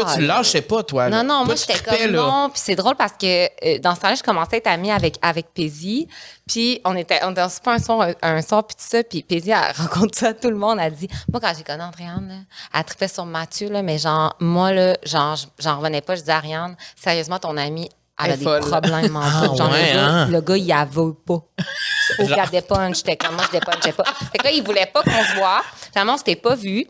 Toi, tu lâchais pas, toi. Non, non, Toi, moi, j'étais comme là. non. Puis c'est drôle parce que euh, dans ce temps-là, je commençais à être amie avec, avec Paisy. Puis on était, on était super un soir, un, un soir, puis tout ça. Puis Paisy, elle raconte ça tout le monde. Elle dit, moi, quand j'ai connu Andréane, là, elle tripait sur Mathieu, là, mais genre, moi, là, genre, j'en revenais pas. Je disais à Ariane, sérieusement, ton ami, elle a des folle. problèmes en Ah, ouais, le, gars, hein? le gars, il aveugle pas. Genre- qu'elle dépunche. J'étais comme moi, je dépunchais pas. Fait que là, il voulait pas qu'on se voit. Finalement, on s'était pas vu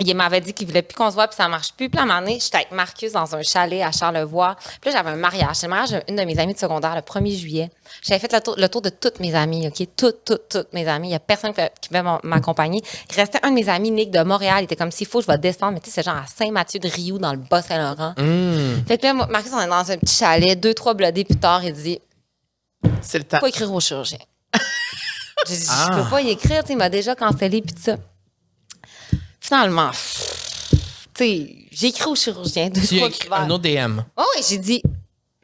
il m'avait dit qu'il voulait plus qu'on se voit, puis ça marche plus. Puis à un moment donné, j'étais avec Marcus dans un chalet à Charlevoix. Puis là, j'avais un mariage. C'est le mariage d'une de mes amies de secondaire le 1er juillet. J'avais fait le tour, le tour de toutes mes amies, OK? Toutes, toutes, toutes mes amies. Il y a personne qui pouvait m'accompagner. Il restait un de mes amis, Nick, de Montréal. Il était comme, s'il faut, je vais descendre. Mais tu sais, c'est genre à Saint-Mathieu de Rio, dans le Bas-Saint-Laurent. Hum. Fait que là, Marcus, on est dans un petit chalet, deux, trois blodés plus tard, il dit, C'est le temps. faut écrire au chirurgien. J'ai dit, Ah. je peux pas y écrire, tu sais, il m'a déjà cancellé, puis tout ça. Finalement, tu sais, j'ai écrit au chirurgien. Deux, Tu trois écrit un autre DM. Oh, oui, j'ai dit,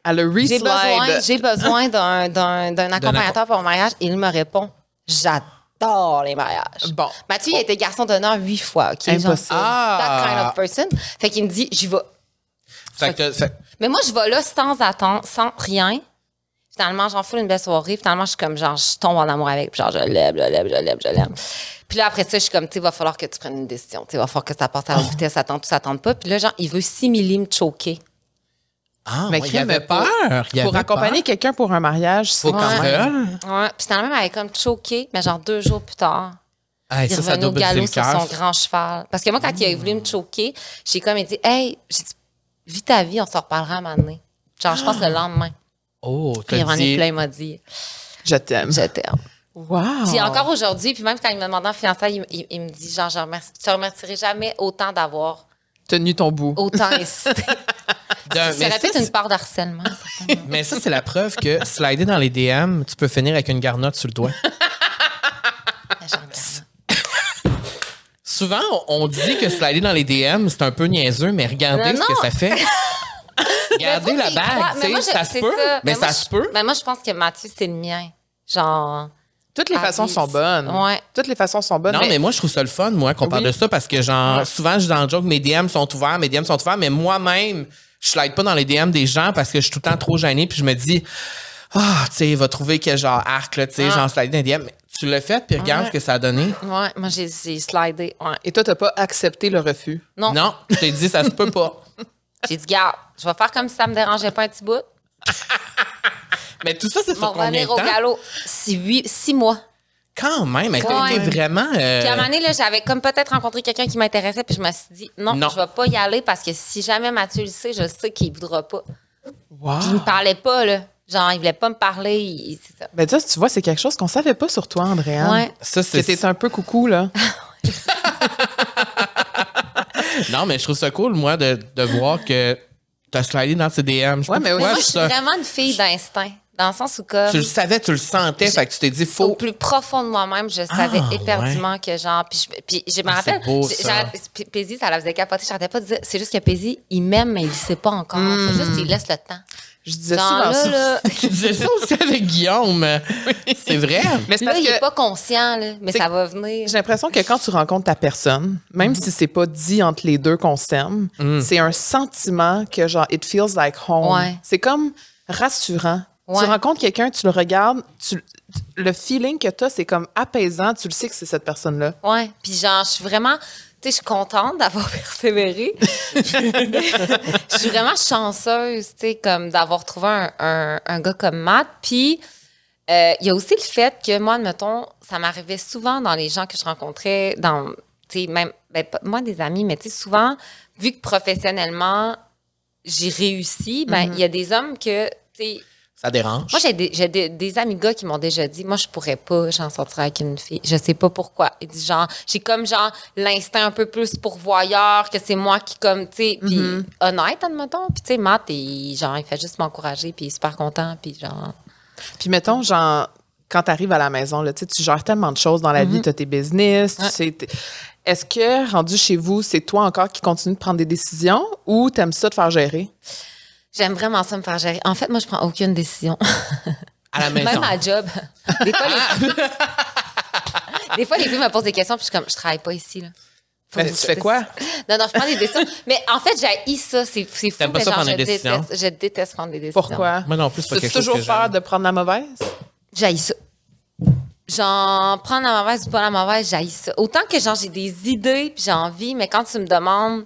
Elle a j'ai besoin, j'ai besoin d'un, d'un, d'un accompagnateur pour mon mariage. Et il me répond, j'adore les mariages. Bon. Mathieu, il a été garçon d'honneur huit fois, OK? Genre, Impossible. that kind Ah! of person. Fait qu'il me dit, j'y vais. Fait que, fait- Mais moi, je vais là sans attendre, sans rien. Finalement, j'en fous une belle soirée. Finalement, je suis comme, genre, je tombe en amour avec. Puis genre, je l'aime, je l'aime, je l'aime, je l'aime. Puis là, après ça, je suis comme, tu sais, il va falloir que tu prennes une décision. Tu sais, il va falloir que ça passe à la vitesse, ça tente ou ça tente pas. Puis là, genre, il veut 6 millim choquer. Ah, Mais ouais, il avait pour- peur. il Pour avait accompagner quelqu'un pour un mariage, c'est Faut quand même. Ouais. Puis finalement, elle avait comme choqué, mais genre deux jours plus tard. Hey, Il ça, ça revenait doit au galop sur son grand cheval. Parce que moi, quand il a voulu me choquer, j'ai comme dit, hey, j'ai dit, vis ta vie, on s'en reparlera à un moment donné. Genre, je pense le lendemain. Oh, t'as dit... m'a dit, Je t'aime. je t'aime. Wow. Puis encore aujourd'hui, puis même quand il me demandait en fiançailles, il, il- il me dit, genre, je remercie, je te remercierai jamais autant d'avoir Tenu ton bout. autant insisté. d'un- Ça peut-être une part d'harcèlement. mais ça, c'est la preuve que slider dans les DM, tu peux finir avec une garnotte sur le doigt. Souvent, on dit que slider dans les DM, c'est un peu niaiseux, mais regardez Non, ce que ça fait. Regardez Mais la bague, tu sais, ça se c'est peut, mais ça se peut. Mais moi, je pense que Mathieu, c'est le mien. Genre. Toutes les façons sont bonnes. Ouais. Toutes les façons sont bonnes. Non, mais... moi, je trouve ça le fun, moi, qu'on parle de ça, parce que, genre, souvent, je dis dans le joke, mes DM sont ouverts, mes DM sont ouverts, mais moi-même, je slide pas dans les DM des gens parce que je suis tout le temps trop gêné, puis je me dis, ah, tu sais, il va trouver que, genre, arc, là, tu sais, Ah. genre, slide dans les DM. Mais tu l'as fait, puis regarde Ouais. ce que ça a donné. Ouais, moi, j'ai j'ai slidé. Ouais. Et toi, t'as pas accepté le refus? Non. Non, je t'ai dit, ça se peut pas. J'ai dit, garde, je vais faire comme si ça me dérangeait pas un petit bout. Mais tout ça, c'est sur combien de revenir au temps? galop. Six, huit, six mois. Quand même, mais Quand été même. vraiment. euh, Puis à un moment donné, là, j'avais comme peut-être rencontré quelqu'un qui m'intéressait, puis je me suis dit, non, Non. je vais pas y aller parce que si jamais Mathieu le sait, je sais qu'il voudra pas. Wow. Puis il me parlait pas, là. Genre, il voulait pas me parler. il- c'est ça. Ben ça, tu vois, c'est quelque chose qu'on savait pas sur toi, Andréane. Ouais. Ça, c'est. t'es un peu coucou, là. Non, mais je trouve ça cool, moi, de, de voir que t'as slidé dans tes DM. Je Ouais, mais moi, je je suis ça- vraiment une fille d'instinct. Dans le sens où, comme. Tu le savais, tu le sentais, fait que tu t'es dit, au faut. plus profond de moi-même, je savais Ah, éperdument que genre. Puis je, puis je me Ah, c'est rappelle. Paisy, ça la faisait capoter. J'arrêtais pas de dire. C'est juste que Paisy, il m'aime, mais il le sait pas encore. Faut juste qu'il laisse le temps. Je disais Genre souvent là, ça. là, Tu disais ça aussi avec Guillaume. C'est vrai. Mais c'est là, parce il est que pas conscient, là, mais C'est- ça va venir. j'ai l'impression que quand tu rencontres ta personne, même si c'est pas dit entre les deux qu'on s'aime, c'est un sentiment que genre it feels like home. Ouais. C'est comme rassurant. Ouais. Tu rencontres quelqu'un, tu le regardes, tu, le feeling que tu as, c'est comme apaisant, tu le sais que c'est cette personne-là. Ouais. Puis genre, je suis vraiment. Je suis contente d'avoir persévéré. je suis vraiment chanceuse, comme d'avoir trouvé un, un, un gars comme Matt. Puis, euh, il y a aussi le fait que moi, admettons, ça m'arrivait souvent dans les gens que je rencontrais, dans, même, ben, moi, des amis, mais souvent, vu que professionnellement, j'ai réussi, ben, il y a des hommes que, tu sais, Ça dérange? moi, j'ai des, j'ai des, des amis gars qui m'ont déjà dit, moi, je pourrais pas, j'en sortir avec une fille. Je sais pas pourquoi. Ils disent, genre, j'ai comme, genre, l'instinct un peu plus pourvoyeur, que c'est moi qui, comme, tu sais, puis honnête, admettons. Puis, tu sais, Matt, il, genre, il fait juste m'encourager, puis il est super content, puis genre... Puis mettons, genre, quand tu arrives à la maison, là, tu gères tellement de choses dans la vie, tu as tes business, tu Ouais. sais. Est-ce que, rendu chez vous, c'est toi encore qui continue de prendre des décisions ou t'aimes ça de faire gérer? J'aime vraiment ça me faire gérer. En fait, moi, je prends aucune décision. À la maison. Même à job. Des fois, les... des fois, les filles me posent des questions, puis je suis comme, je travaille pas ici, là. Faut Mais que- tu fais quoi? Non, non, je prends des décisions. Mais en fait, j'ai ça. C'est c'est fou. T'aimes pas mais ça genre, prendre je des décisions? déteste, je déteste prendre des décisions. Pourquoi? Moi non plus, c'est pas quelque chose toujours que peur de prendre la mauvaise? J'haïs ça. Genre, prendre la mauvaise ou pas la mauvaise, j'haïs ça. Autant que, genre, j'ai des idées puis j'ai envie, mais quand tu me demandes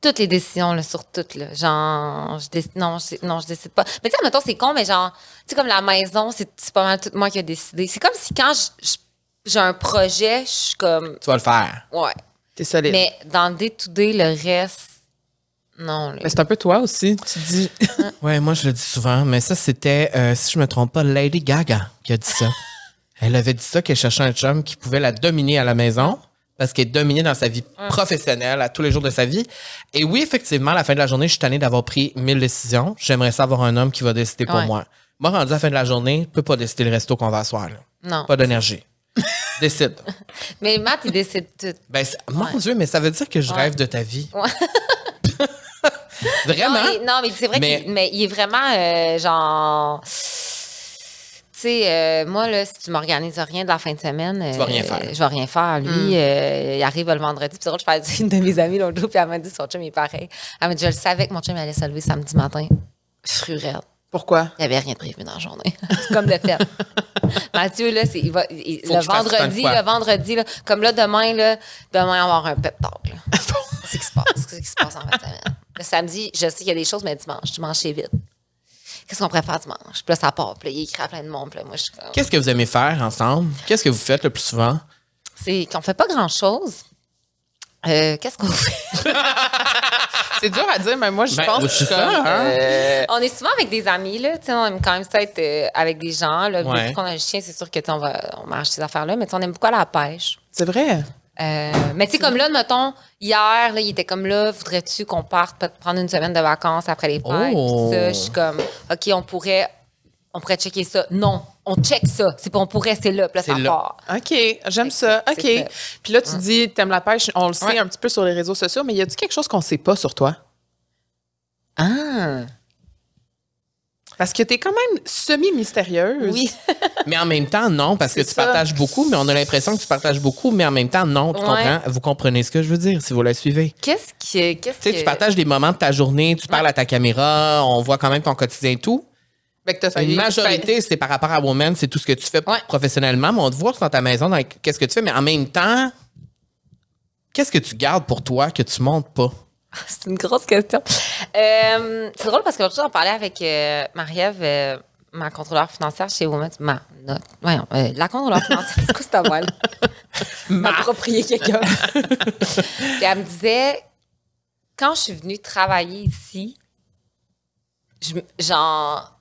toutes les décisions, là, sur toutes, là, genre, je décide, non, je, non, je décide pas. Mais tu sais, mettons, c'est con, mais genre, tu sais, comme la maison, c'est pas mal tout moi qui a décidé. C'est comme si quand j'ai un projet, je suis comme, Tu vas le faire. ouais. T'es solide. Mais, Mais dans le day-to-day, le reste, non, là. c'est un peu toi aussi. Tu dis. Ouais, moi, je le dis souvent, mais ça, c'était, euh, si je me trompe pas, Lady Gaga qui a dit ça. Elle avait dit ça qu'elle cherchait un chum qui pouvait la dominer à la maison parce qu'elle est dominée dans sa vie professionnelle à tous les jours de sa vie. Et oui, effectivement, à la fin de la journée, je suis tanné d'avoir pris mille décisions. J'aimerais ça avoir un homme qui va décider pour Ouais. moi. Moi, rendu à la fin de la journée, je peux pas décider le resto qu'on va asseoir. Là. non. Pas d'énergie. Décide. Mais Matt, il décide tout. Ben, mon Dieu, mais ça veut dire que je Ouais. rêve de ta vie. Vraiment? Non, mais, c'est vrai Mais- qu'il mais il est vraiment euh, genre. Tu sais, euh, moi, là, si tu m'organises rien de la fin de semaine, vas rien euh, faire. Je vais rien faire. Lui, euh, il arrive le vendredi. Puis je avec une de mes amies l'autre jour, puis elle m'a dit son chum est pareil. Elle m'a dit, je le savais que mon chum allait se lever samedi matin. Frurette. Pourquoi? Il n'y avait rien de prévu dans la journée. c'est comme de fait. Mathieu, là, c'est, il va, il- le vendredi, le vendredi, là, comme là, demain, là, demain, on va avoir un pep talk. c'est ce qui se passe. C'est ce qui se passe en fin de semaine. Le samedi, je sais qu'il y a des choses, mais dimanche, dimanche, c'est vite. Qu'est-ce qu'on préfère dimanche? Puis là, ça part. Puis là, il écrit à plein de monde. Puis là, moi, je suis comme. Qu'est-ce que vous aimez faire ensemble? Qu'est-ce que vous faites le plus souvent? C'est qu'on fait pas grand-chose. Euh, Qu'est-ce qu'on fait? C'est dur à dire, mais moi, je Ben, pense c'est que ça, hein? euh, On est souvent avec des amis, là. Tu sais, on aime quand même ça être euh, avec des gens. Là. Ouais. Depuis qu'on a le chien, c'est sûr que tu sais, on va on marche ces affaires-là. Mais tu sais, on aime beaucoup à la pêche. c'est vrai. Euh, mais tu sais, comme là, mettons, hier, là, il était comme là, voudrais-tu qu'on parte prendre une semaine de vacances après les fêtes? Oh. Je suis comme, OK, on pourrait, on pourrait checker ça. Non, on check ça. C'est pas on pourrait, c'est là. Puis là, ça là. part. OK, j'aime ça. OK. ça. Puis là, tu dis, t'aimes la pêche. On le sait Ouais. un petit peu sur les réseaux sociaux, mais y a-tu quelque chose qu'on sait pas sur toi? Ah! Parce que t'es quand même semi-mystérieuse. Oui. Mais en même temps, non, parce que tu ça. partages beaucoup, mais on a l'impression que tu partages beaucoup, mais en même temps, non. Tu Ouais. comprends? Vous comprenez ce que je veux dire si vous la suivez. Qu'est-ce qui. Tu sais, que. tu partages des moments de ta journée, tu parles à ta caméra, on voit quand même ton quotidien et tout. Fait que failli- Une majorité, c'est par rapport à Woman, c'est tout ce que tu fais Ouais. professionnellement, mais on te voit dans ta maison, qu'est-ce que tu fais, mais en même temps, qu'est-ce que tu gardes pour toi que tu montes pas? C'est une grosse question. Euh, c'est drôle parce que l'autre jour, on parlait avec euh, Marie-Ève, euh, ma contrôleur financière chez Women. Ma, notre- voyons, euh, la contrôleur financière, c'est quoi cette voix M'approprier quelqu'un. Puis elle me disait, quand je suis venue travailler ici, je, genre,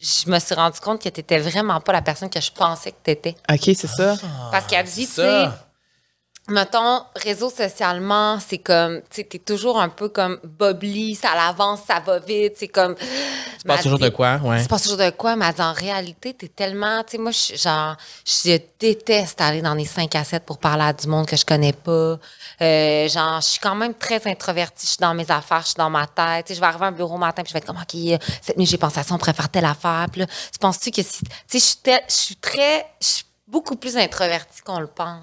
je me suis rendu compte que tu n'étais vraiment pas la personne que je pensais que tu étais. OK, c'est ça. Parce qu'elle dit, tu sais. Mettons, réseau socialement, c'est comme, tu sais, t'es toujours un peu comme bubbly, ça l'avance, ça va vite, c'est comme. Tu passes toujours de quoi? Ouais. Tu passes toujours de quoi, mais en réalité, t'es tellement, tu sais, moi, je, genre, je déteste aller dans les 5 à 7 pour parler à du monde que je connais pas. Euh, genre, je suis quand même très introvertie, je suis dans mes affaires, je suis dans ma tête. Tu sais, je vais arriver à un bureau matin, puis je vais être comme, OK, euh, cette nuit, j'ai pensé à ça, on pourrait faire telle affaire. Puis là, tu penses-tu que si, tu sais, je suis tel- je suis très, je suis beaucoup plus introvertie qu'on le pense.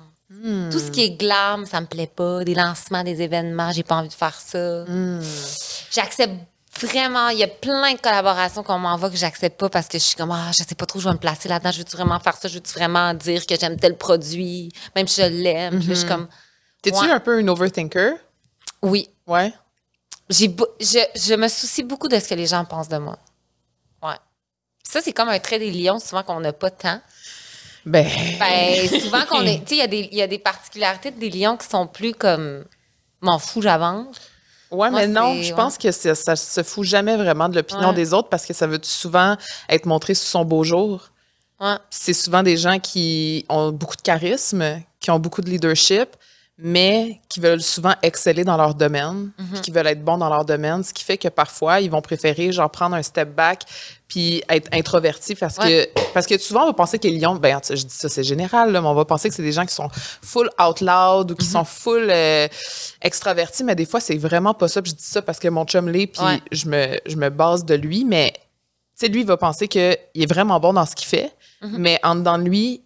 Tout ce qui est glam, ça me plaît pas. Des lancements, des événements, j'ai pas envie de faire ça. J'accepte vraiment. Il y a plein de collaborations qu'on m'envoie que j'accepte pas parce que je suis comme, ah, je sais pas trop, où je vais me placer là-dedans. Je veux-tu vraiment faire ça? Je veux-tu vraiment dire que j'aime tel produit, même si je l'aime? Je suis comme, T'es-tu Ouais. un peu une overthinker? oui. Ouais. J'ai beau- je, je me soucie beaucoup de ce que les gens pensent de moi. Ouais. Ça, c'est comme un trait des lions, souvent qu'on n'a pas tant. Ben, Ben, souvent qu'on est. Tu sais, il y a des- il y, a des particularités des lions qui sont plus comme. M'en fous, j'avance. ouais, moi, mais non, je ouais. pense que ça, ça se fout jamais vraiment de l'opinion Ouais. des autres parce que ça veut souvent être montré sous son beau jour. Ouais. c'est souvent des gens qui ont beaucoup de charisme, qui ont beaucoup de leadership, mais qui veulent souvent exceller dans leur domaine, Mhm. puis qui veulent être bons dans leur domaine, ce qui fait que parfois, ils vont préférer genre prendre un step back puis être introvertis parce Ouais. que parce que souvent on va penser que les lions ben je dis ça c'est général là, mais on va penser que c'est des gens qui sont full out loud ou qui Mhm. sont full euh, extravertis mais des fois c'est vraiment pas ça puis je dis ça parce que mon chum l'est puis Ouais. je me je me base de lui mais tu sais, lui, il va penser qu'il est vraiment bon dans ce qu'il fait, Mhm. mais en dedans de lui,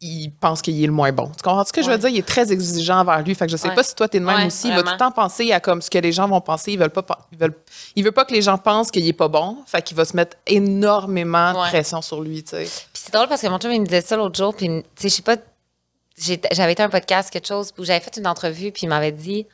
il pense qu'il est le moins bon. Tu comprends ce que je veux dire? Il est très exigeant envers lui. Fait que je sais Ouais. pas si toi, t'es de même Ouais, aussi. Il va tout le temps penser à comme ce que les gens vont penser. Ils veulent pas, ils veulent, il veut pas que les gens pensent qu'il est pas bon. Fait qu'il va se mettre énormément de pression sur lui, tu sais. Puis c'est drôle parce que mon chum, il me disait ça l'autre jour. Puis, tu sais, je sais pas, j'avais été un podcast, quelque chose, où j'avais fait une entrevue, puis il m'avait dit,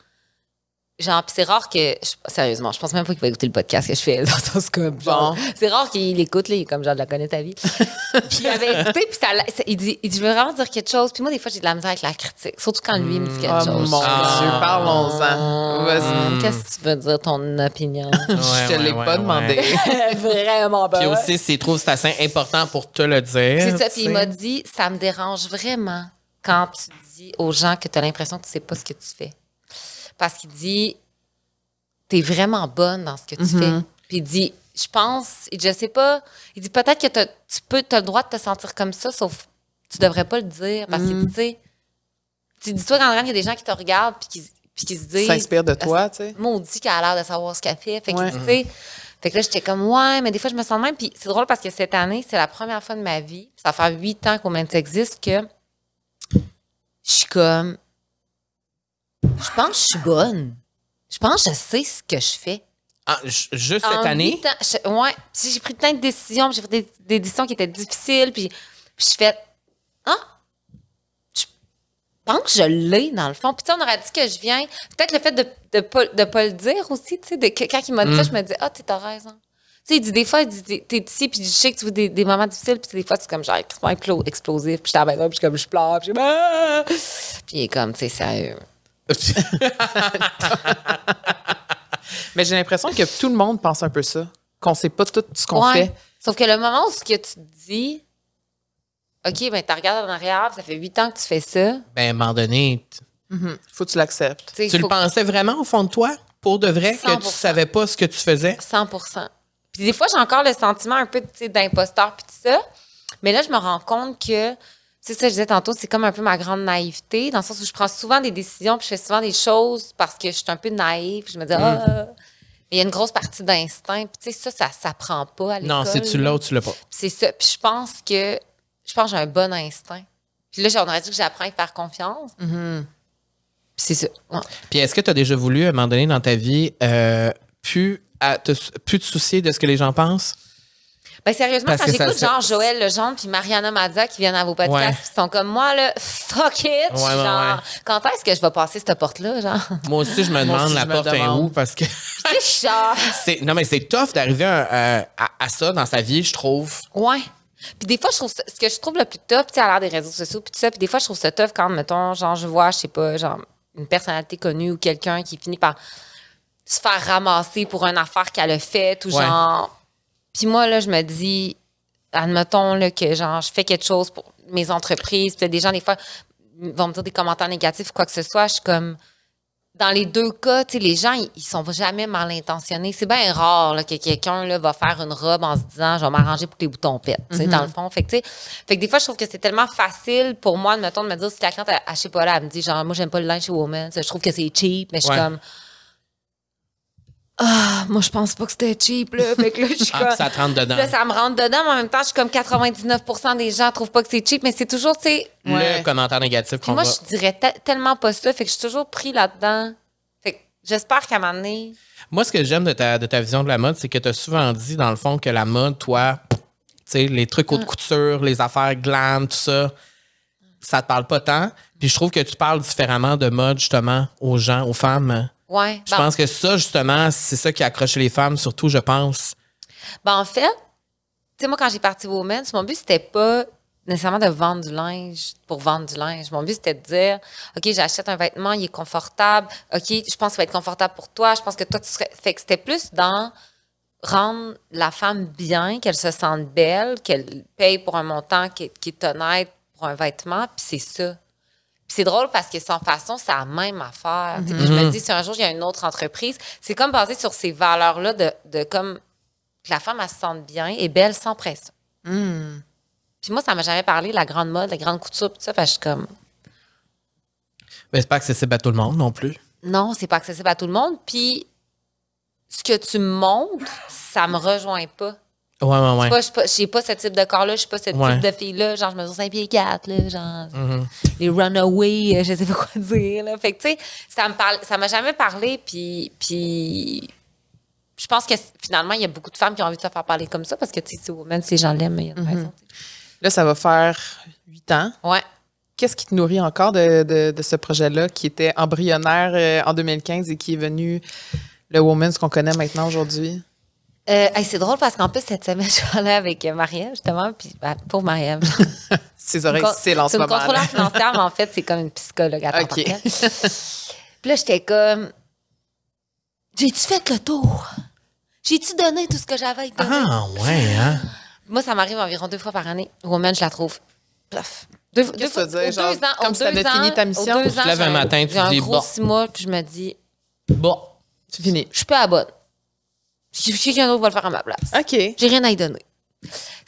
genre, c'est rare que, je- sérieusement, je pense même pas qu'il va écouter le podcast que je fais dans genre, Bon. c'est rare qu'il écoute, là, il est comme, genre, de la connaît ta vie. puis il avait écouté, puis ça, il, dit, il dit, je veux vraiment dire quelque chose. Puis moi, des fois, j'ai de la misère avec la critique, surtout quand lui, il me dit quelque Oh chose. mon Ah. Dieu, parlons-en. Vas-y. Hum, Qu'est-ce que tu veux dire, ton opinion? Ouais, je te ouais, l'ai ouais, pas ouais. demandé. Vraiment pas. Puis aussi, s'il trouve c'est assez important pour te le dire. C'est ça. Puis il m'a dit, ça me dérange vraiment quand tu dis aux gens que tu as l'impression que tu sais pas ce que tu fais. Parce qu'il dit, tu es vraiment bonne dans ce que tu Mhm. fais. Puis il dit, je pense, dit, je sais pas, il dit peut-être que tu peux, as le droit de te sentir comme ça, sauf tu devrais pas le dire. Parce que, Mhm. tu sais, tu dis-toi quand même, il y a des gens qui te regardent puis qui, puis qui se disent. S'inspire de toi, tu sais. Maudit qu'elle a l'air de savoir ce qu'elle fait. Fait que, tu sais, fait que là, j'étais comme, ouais, mais des fois, je me sens même. Puis c'est drôle parce que cette année, c'est la première fois de ma vie, ça fait huit ans qu'au existe, que je suis comme, je pense que je suis bonne. Je pense que je sais ce que je fais. Ah, juste En cette année? ouais. Puis j'ai pris plein de décisions, j'ai pris des, des décisions qui étaient difficiles, puis, puis je fais, ah, je, pense que je l'ai, dans le fond. Puis, tu on aurait dit que je viens. Peut-être le fait de ne pas, de pas le dire aussi, tu sais. de- Quand il m'a dit ça, je me dis, ah, t'as raison. Tu sais, il dit des fois, il dit, t'es ici, puis je sais que tu veux des, des moments difficiles, puis des fois, c'est comme genre explosif, puis je maison, puis comme, je pleure, puis je ah! Puis il est comme, tu sais, sérieux. Mais j'ai l'impression que tout le monde pense un peu ça. Qu'on sait pas tout ce qu'on Ouais. fait. Sauf que le moment où ce que tu te dis, OK, ben, tu regardes en arrière, ça fait huit ans que tu fais ça. Ben, à un moment donné, t- Mhm. Faut que tu l'acceptes. Tu le pensais vraiment au fond de toi, pour de vrai, que tu 100%. savais pas ce que tu faisais? 100% Puis des fois, j'ai encore le sentiment un peu d'imposteur puis tout ça. Mais là, je me rends compte que, c'est ça je disais tantôt, c'est comme un peu ma grande naïveté, dans le sens où je prends souvent des décisions puis je fais souvent des choses parce que je suis un peu naïve. Je me dis, ah. Mais il y a une grosse partie d'instinct. Puis tu sais, ça, ça s'apprend pas à l'école. Non, c'est-tu là. là ou tu l'as pas? C'est ça. Puis je pense que, je pense que j'ai un bon instinct. Puis là, j'aurais dit que j'apprends à faire confiance. Puis c'est ça. Ouais. Puis est-ce que tu as déjà voulu, à un moment donné dans ta vie, euh, plus, à te, plus te soucier de ce que les gens pensent? Ben sérieusement, Parce quand j'écoute genre Joël Legendre puis Mariana Mazza qui viennent à vos podcasts, Ouais. ils sont comme moi là, fuck it, Ouais, genre ouais. quand est-ce que je vais passer cette porte là, genre? Moi aussi, je me demande aussi, la porte est où parce que tu sais, je suis genre c'est non mais c'est tough d'arriver à, à- à ça dans sa vie, je trouve. ouais. Puis des fois, je trouve ça- ce que je trouve le plus top, tu sais, à l'ère des réseaux sociaux, puis tout ça, puis des fois, je trouve ça tough quand, mettons, genre, je vois, je sais pas, genre, une personnalité connue ou quelqu'un qui finit par se faire ramasser pour une affaire qu'elle a faite ou Ouais. genre. Puis moi, là, je me dis, admettons, là, que genre, je fais quelque chose pour mes entreprises, puis des gens, des fois, vont me dire des commentaires négatifs ou quoi que ce soit, je suis comme. Dans les deux cas, tu sais, les gens, ils, ils sont jamais mal intentionnés. C'est bien rare là, que quelqu'un là, va faire une robe en se disant je vais m'arranger pour que les boutons pètent, sais, dans le fond. Fait que, tu sais, fait que des fois, je trouve que c'est tellement facile pour moi, mettons, de me dire si la cliente, elle, elle, je sais pas, là, elle me dit genre, moi, j'aime pas le linge chez Woman, je trouve que c'est cheap, mais je suis Ouais. comme. Ah, moi, je pense pas que c'était cheap, là. Fait que là, je suis Ah, comme. puis ça te rentre dedans. Là, ça me rentre dedans, mais en même temps, je suis comme 99% des gens trouvent pas que c'est cheap, mais c'est toujours, tu sais. Ouais. Le commentaire négatif qu'on moi, va. je dirais te- tellement pas ça. Fait que je suis toujours pris là-dedans. Fait que j'espère qu'à un moment donné. Moi, ce que j'aime de ta, de ta vision de la mode, c'est que tu as souvent dit, dans le fond, que la mode, toi, tu sais, les trucs haute couture, les affaires glam, tout ça, ça te parle pas tant. Puis je trouve que tu parles différemment de mode, justement, aux gens, aux femmes. Ouais. Je Ben, pense que ça, justement, c'est ça qui accroche les femmes, surtout, je pense. ben, en fait, tu sais, moi, quand j'ai parti Women's, mon but, c'était pas nécessairement de vendre du linge pour vendre du linge. Mon but, c'était de dire, OK, j'achète un vêtement, il est confortable. OK, je pense qu'il va être confortable pour toi. Je pense que toi, tu serais. Fait que c'était plus dans rendre la femme bien, qu'elle se sente belle, qu'elle paye pour un montant qui est, qui est honnête pour un vêtement, puis c'est ça. C'est drôle parce que sans façon, c'est la même affaire. Je me dis, si un jour, il y a une autre entreprise, c'est comme basé sur ces valeurs-là de, de comme que la femme, elle se sente bien et belle sans pression. Hmm. Puis moi, ça m'a jamais parlé, la grande mode, la grande couture, tout ça, parce que je suis comme, Mais c'est pas accessible à tout le monde non plus. non, c'est pas accessible à tout le monde. Puis ce que tu me montres, ça me rejoint pas. Ouais, ouais, ouais. Pas, je suis pas- je suis pas ce type de corps-là, je suis pas ce Ouais. type de fille-là. Genre, je mesure 5 pieds 4, là, genre, Mhm. les runaways, euh, je sais pas quoi dire, là. Fait que, tu sais, ça me parle, ça m'a jamais parlé, puis, puis je pense que finalement, il y a beaucoup de femmes qui ont envie de se faire parler comme ça parce que, tu sais, c'est woman, ces gens l'aiment, mais il y a une raison. Là, ça va faire huit ans. Ouais. Qu'est-ce qui te nourrit encore de, de- de ce projet-là qui était embryonnaire euh, en 2015 et qui est venu le Woman's qu'on connaît maintenant aujourd'hui? Euh, hey, c'est drôle parce qu'en plus, cette semaine, je suis allée avec Marie-Ève, justement, puis ben, pauvre Marie-Ève. Ses oreilles cillent en ce C'est une moment. contrôleur financière, mais en fait, c'est comme une psychologue à temps OK. partiel. Puis là, j'étais comme, j'ai-tu fait le tour? J'ai-tu donné tout ce que j'avais à donner? Ah, ouais, hein? Moi, ça m'arrive environ deux fois par année. Woman, je la trouve. Plof. Deux, deux fois, dire, genre, deux ans, comme si t'avais fini ta mission? deux Tu te lèves un matin, tu j'ai un dis, gros bon. six mois, puis je me dis, Bon. C'est fini. je suis pas à bonne. Je sais quelqu'un d'autre va le faire à ma place. OK. J'ai rien à y donner.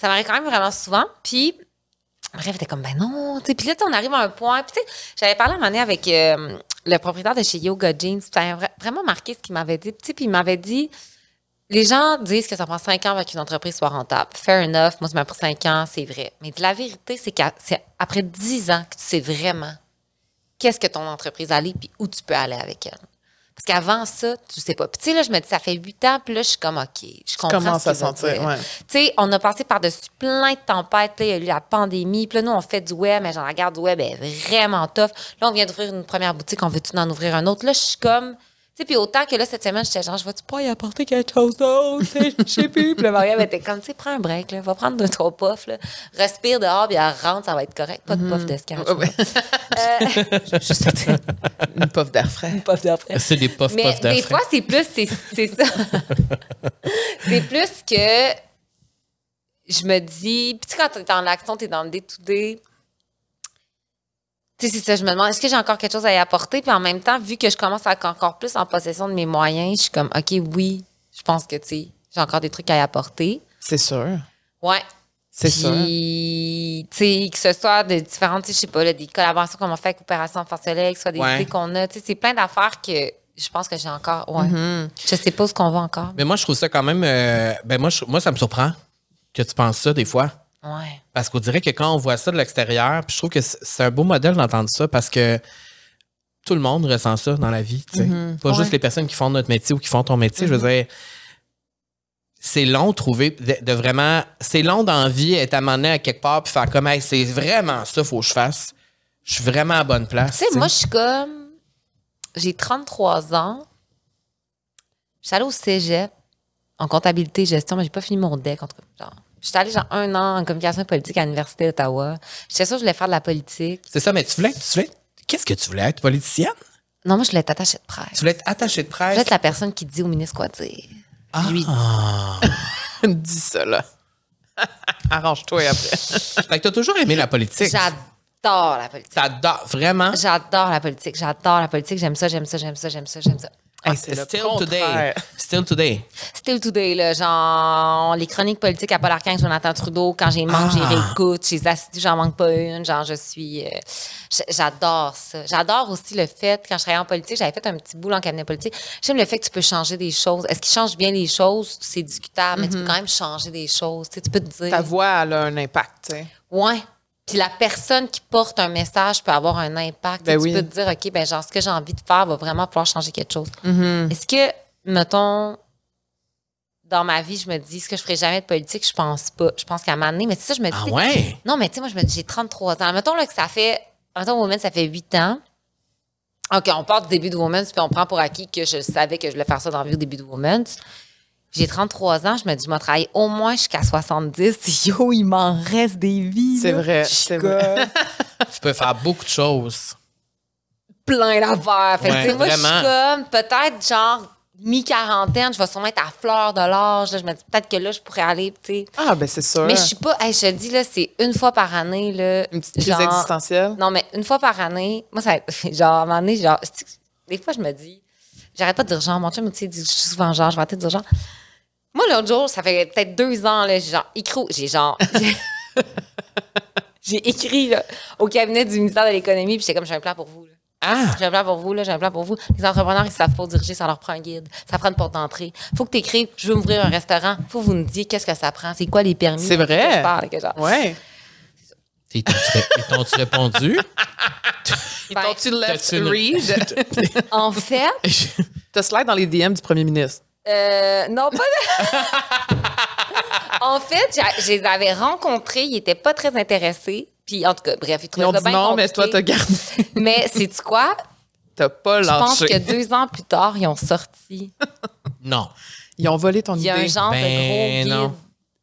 Ça m'arrive quand même vraiment souvent. Puis, bref, était comme, ben non. tu sais. Puis là, on arrive à un point. Puis, tu sais, j'avais parlé un moment donné avec euh, le propriétaire de chez Yoga Jeans. Puis, ça vra- vraiment marqué ce qu'il m'avait dit. Puis, il m'avait dit, les gens disent que ça prend cinq ans avant qu'une entreprise soit rentable. Fair enough. Moi, ça m'a pris cinq ans, c'est vrai. Mais la vérité, c'est qu'à- c'est après dix ans que tu sais vraiment qu'est-ce que ton entreprise allait puis où tu peux aller avec elle. Parce qu'avant ça, tu sais pas. Puis tu sais, là, je me dis, ça fait huit ans, puis là, je suis comme, OK, je comprends commences ce à sentir, ouais. Tu sais, on a passé par-dessus plein de tempêtes. Là, il y a eu la pandémie. Puis là, nous, on fait du web, mais genre, la garde du web est vraiment tough. Là, on vient d'ouvrir une première boutique. On veut-tu en ouvrir un autre? Là, je suis comme... Tu sais, puis autant que là, cette semaine, j'étais genre, je vais-tu pas y apporter quelque chose d'autre? Je sais plus. Puis le Mariam était comme, tu sais, prends un break, là. Va prendre deux, trois puffs, là. Respire dehors, puis elle rentre, ça va être correct. Pas de puff de scratch. Ouais, ouais. Euh, juste Une puff d'air frais. puff d'après. C'est des puffs Mais puffs d'air des frais. fois, c'est plus, c'est c'est ça. c'est plus que je me dis, puis tu sais, quand t'es dans l'action, t'es dans le day-to-day. Tu sais, c'est ça, je me demande, est-ce que j'ai encore quelque chose à y apporter? Puis en même temps, vu que je commence à être encore plus en possession de mes moyens, je suis comme, OK, oui, je pense que, tu sais, j'ai encore des trucs à y apporter. C'est sûr. Ouais. C'est sûr. Puis, tu sais, que ce soit de différentes, je sais pas, là, des collaborations qu'on a fait avec Opération Soleil, que ce soit des Ouais. idées qu'on a, tu sais, c'est plein d'affaires que je pense que j'ai encore. Ouais. Mm-hmm. Je sais pas où ce qu'on va encore. Mais moi, je trouve ça quand même. euh, ben moi, je- moi, ça me surprend que tu penses ça des fois. Ouais. Parce qu'on dirait que quand on voit ça de l'extérieur, puis je trouve que c'est un beau modèle d'entendre ça parce que tout le monde ressent ça dans la vie. sais. Pas Ouais. juste les personnes qui font notre métier ou qui font ton métier. Je veux dire, c'est long de trouver, de, de vraiment. C'est long dans la vie être amené à quelque part puis faire comme, hey, c'est vraiment ça, faut que je fasse. Je suis vraiment à bonne place. Tu sais, moi, je suis comme. J'ai 33 ans. Je suis allée au cégep en comptabilité et gestion, mais j'ai pas fini mon deck. En tout cas, genre, je suis allée genre un an en communication politique à l'Université d'Ottawa. J'étais sûre que je voulais faire de la politique. C'est ça, mais tu voulais, tu voulais. Qu'est-ce que tu voulais être politicienne? Non, moi, je voulais être attachée de presse. Tu voulais être attachée de Je presse? voulais être la personne qui dit au ministre quoi dire. Ah. lui dis. Dis ça, là. Arrange-toi après. Fait que t'as toujours aimé la politique. J'adore la politique. T'adores, vraiment? J'adore la politique. J'adore la politique. J'aime ça, j'aime ça, j'aime ça, j'aime ça, j'aime ça. Hey, c'est le Still today. Still today. Still Today, là, genre, les chroniques politiques à Paul Arcand, Jonathan Trudeau, quand j'ai manque, j'ai Ah. réécoute, j'ai assidus, j'en manque pas une, genre, je suis, euh, j'adore ça. J'adore aussi le fait, quand je travaillais en politique, j'avais fait un petit boulot en cabinet politique, j'aime le fait que tu peux changer des choses. Est-ce qu'il change bien les choses? C'est discutable, mais tu peux quand même changer des choses, tu sais, tu peux te dire. Mm-hmm. Ta voix, elle a un impact, tu sais. Ouais. Puis la personne qui porte un message peut avoir un impact. Ben tu oui. peux te dire, OK, ben genre, ce que j'ai envie de faire va vraiment pouvoir changer quelque chose. Mm-hmm. Est-ce que, mettons, dans ma vie, je me dis, est-ce que je ferai jamais de politique? Je pense pas. Je pense qu'à un moment donné, mais c'est ça, je me dis. Ah ouais? Non, mais tu sais, moi, je me dis, j'ai 33 ans. Mettons là, que ça fait. Mettons, Women, ça fait 8 ans. OK, on part du début de Women's, puis on prend pour acquis que je savais que je voulais faire ça dans la vie au début de Women's. J'ai 33 ans, je me dis, je vais travailler au moins jusqu'à 70. Yo, il m'en reste des vies. C'est vrai, c'est vrai. Tu peux faire beaucoup de choses. plein d'affaires. Fait que, Ouais, tu sais, moi, je suis comme, peut-être, genre, mi-quarantaine, je vais sûrement être à fleur de l'âge. Je me dis, peut-être que là, je pourrais aller, tu sais. Ah, ben c'est sûr. Mais je suis pas, hey, je te dis, là, c'est une fois par année, là. Une petite crise genre- existentielle? Non, mais une fois par année, moi, ça va être, genre, à un moment donné, genre, des fois, je me dis, j'arrête pas de dire genre, mon chum, tu sais, dit- je suis souvent genre, je vais arrêter de dire genre. L'autre jour, ça fait peut-être deux ans, là, j'ai genre, écrit, au- j'ai genre, j'ai- écrit, là, au cabinet du ministère de l'Économie, puis j'étais comme, j'ai un plan pour vous, là. Ah! J'ai un plan pour vous, là, j'ai un plan pour vous. Les entrepreneurs, ils savent pas diriger, ça leur prend un guide. Ça prend une porte d'entrée. Faut que tu écrives, je veux m'ouvrir un restaurant. Faut que vous nous disiez qu'est-ce que ça prend, c'est quoi les permis? C'est vrai. Que je parle, que genre. Ouais. Ils t'ont-tu ré- ils t'ont-tu répondu? Ben, T'as-tu left read? en fait, T'as slide dans les DM du premier ministre. Euh, non, pas de... en fait, je les avais rencontrés, ils étaient pas très intéressés. Puis, en tout cas, bref, ils Ils trouvaient ont ça dit bien non, mais toi, t'as gardé. Mais c'est-tu quoi? T'as pas Je pense lâché. que deux ans plus tard, ils ont sorti. Non. Ils ont volé ton Il y a un genre Ben, de gros guide non.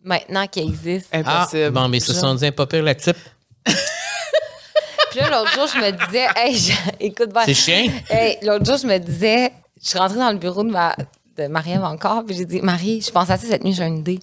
maintenant qui existe. Ah, Impossible. bon, mais ce sont dit pas pire le type. Puis là, l'autre jour, je me disais, hey, je- écoute bien. C'est chien. Hey, l'autre jour, je me disais, je suis rentrée dans le bureau de, ma, de Mariam encore, puis j'ai dit, Marie, je pense à ça cette nuit, j'ai une idée.